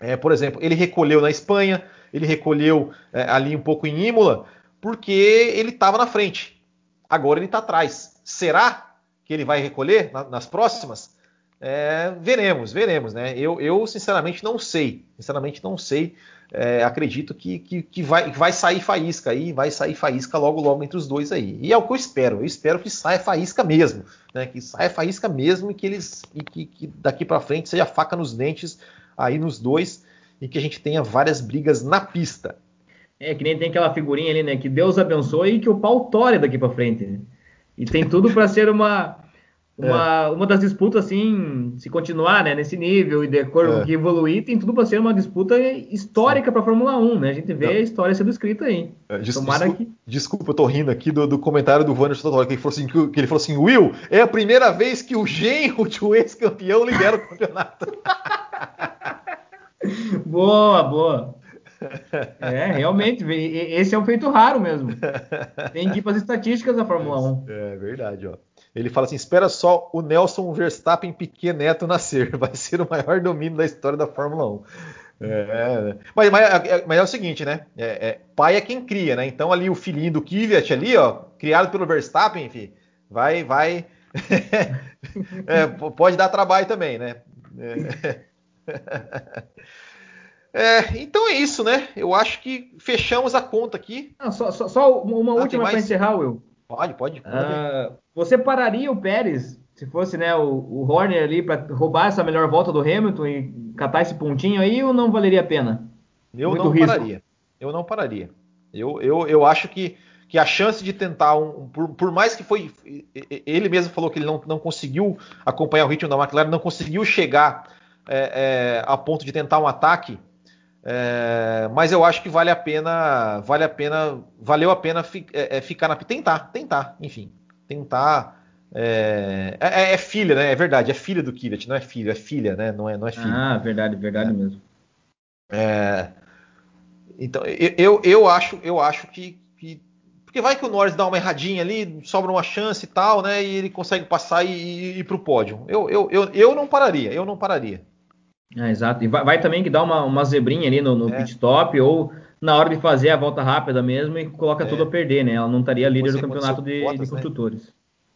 é, por exemplo, ele recolheu na Espanha, ele recolheu é, ali um pouco em Imola, porque ele estava na frente. Agora ele está atrás. Será que ele vai recolher na, nas próximas? É, veremos, veremos, né? Eu, eu, sinceramente não sei. Sinceramente não sei é, acredito que, que, que, vai, vai sair faísca aí, vai sair faísca logo, logo entre os dois aí. E é o que eu espero, eu espero que saia faísca mesmo, né? Que saia faísca mesmo e que eles e que, que daqui para frente seja faca nos dentes aí nos dois e que a gente tenha várias brigas na pista. É, que nem tem aquela figurinha ali, né? Que Deus abençoe e que o pau tore daqui para frente. Né? E tem tudo para ser uma uma, é. uma das disputas, assim, se continuar né, nesse nível e de acordo com é. que evoluir, tem tudo para ser uma disputa histórica para a Fórmula 1, né? A gente vê Não. a história sendo escrita aí. É, des Tomara desculpa, que... desculpa, eu tô rindo aqui do, do comentário do Wanderson Totoro, que ele falou assim, que, que, ele falou assim, Will, é a primeira vez que o genro de um ex-campeão lidera o campeonato. boa, boa. É, realmente, esse é um feito raro mesmo. Tem que ir para as estatísticas da Fórmula 1. É verdade, ó. Ele fala assim: espera só o Nelson Verstappen Piquet Neto nascer. Vai ser o maior domínio da história da Fórmula 1. É, mas, mas, é, mas, é o seguinte, né? É, é, pai é quem cria, né? Então ali o filhinho do Kvyat ali, ó, criado pelo Verstappen, enfim, vai, vai, é, pode dar trabalho também, né? É. é. então é isso, né? Eu acho que fechamos a conta aqui. Não, só, só, só, uma ah, última para encerrar, Will. Pode, pode. pode. Uh, você pararia o Pérez se fosse né, o, o Horner ali para roubar essa melhor volta do Hamilton e catar esse pontinho aí ou não valeria a pena? Eu Muito não risco. pararia. Eu não pararia. Eu, eu, eu acho que, que a chance de tentar um. Por, por, mais que foi. Ele mesmo falou que ele não, não conseguiu acompanhar o ritmo da McLaren, não conseguiu chegar é, é, a ponto de tentar um ataque. É, mas eu acho que vale a pena, vale a pena, valeu a pena fi, é, é, ficar na tentar, tentar, enfim, tentar. É, é, é, filha, né? É verdade, é filha do Kvyat, não é filho, é filha, né? Não é, não é filho. Ah, verdade, verdade mesmo. então, eu, eu, acho, eu acho que, que, porque vai que o Norris dá uma erradinha ali, sobra uma chance e tal, né? E ele consegue passar e, e ir para o pódio. Eu, eu, eu, eu não pararia, eu não pararia. É, exato. E vai, vai, também que dá uma, uma zebrinha ali no, no é. pit stop ou na hora de fazer a volta rápida mesmo e coloca é. tudo a perder, né? Ela não estaria líder do campeonato de, de, construtores. Né?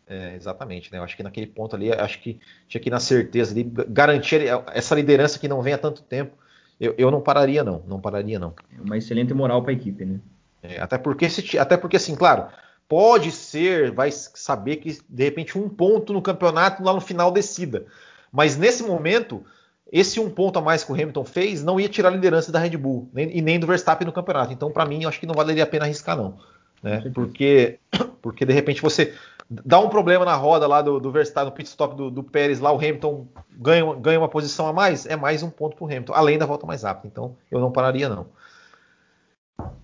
É, exatamente, né? Eu acho que naquele ponto ali, acho que tinha que ir na certeza de garantir essa liderança que não vem há tanto tempo. Eu, eu não pararia, não. Não pararia, não. É uma excelente moral para a equipe, né? É, até porque, se, até porque, assim, claro, pode ser, vai saber que de repente um ponto no campeonato lá no final decida. Mas nesse momento, esse um ponto a mais que o Hamilton fez não ia tirar a liderança da Red Bull nem, e nem do Verstappen no campeonato. Então, para mim, eu acho que não valeria a pena arriscar, não. Né? Porque, porque de repente você dá um problema na roda lá do, do Verstappen, no pit stop do, do, Pérez, lá o Hamilton ganha, ganha uma posição a mais, é mais um ponto para o Hamilton, além da volta mais rápida. Então, eu não pararia, não.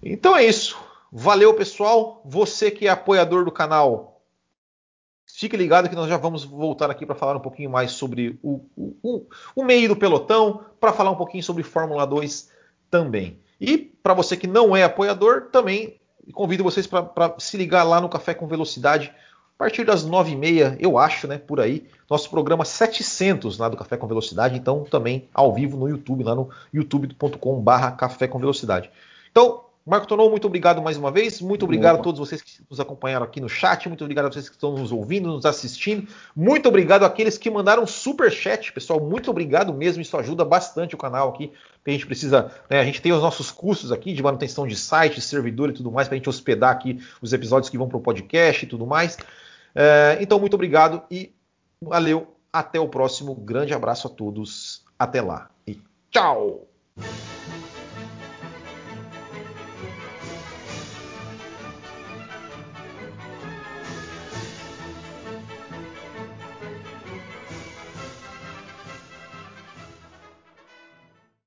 Então é isso. Valeu, pessoal. Você que é apoiador do canal, Fique ligado que nós já vamos voltar aqui para falar um pouquinho mais sobre o, o, o meio do pelotão, para falar um pouquinho sobre Fórmula 2 também. E para você que não é apoiador, também convido vocês para se ligar lá no Café com Velocidade a partir das 9h30, eu acho, né, por aí. Nosso programa 700 lá do Café com Velocidade, então também ao vivo no YouTube, lá no youtube.com/barra Café com Velocidade. Então, Marco Tonou, muito obrigado mais uma vez. Muito obrigado Opa. a todos vocês que nos acompanharam aqui no chat. Muito obrigado a vocês que estão nos ouvindo, nos assistindo. Muito obrigado àqueles que mandaram super chat, pessoal. Muito obrigado mesmo. Isso ajuda bastante o canal aqui. a gente precisa, né, a gente tem os nossos custos aqui de manutenção de site, servidor e tudo mais para a gente hospedar aqui os episódios que vão para o podcast e tudo mais. É, então, muito obrigado e valeu. Até o próximo. Grande abraço a todos. Até lá e tchau.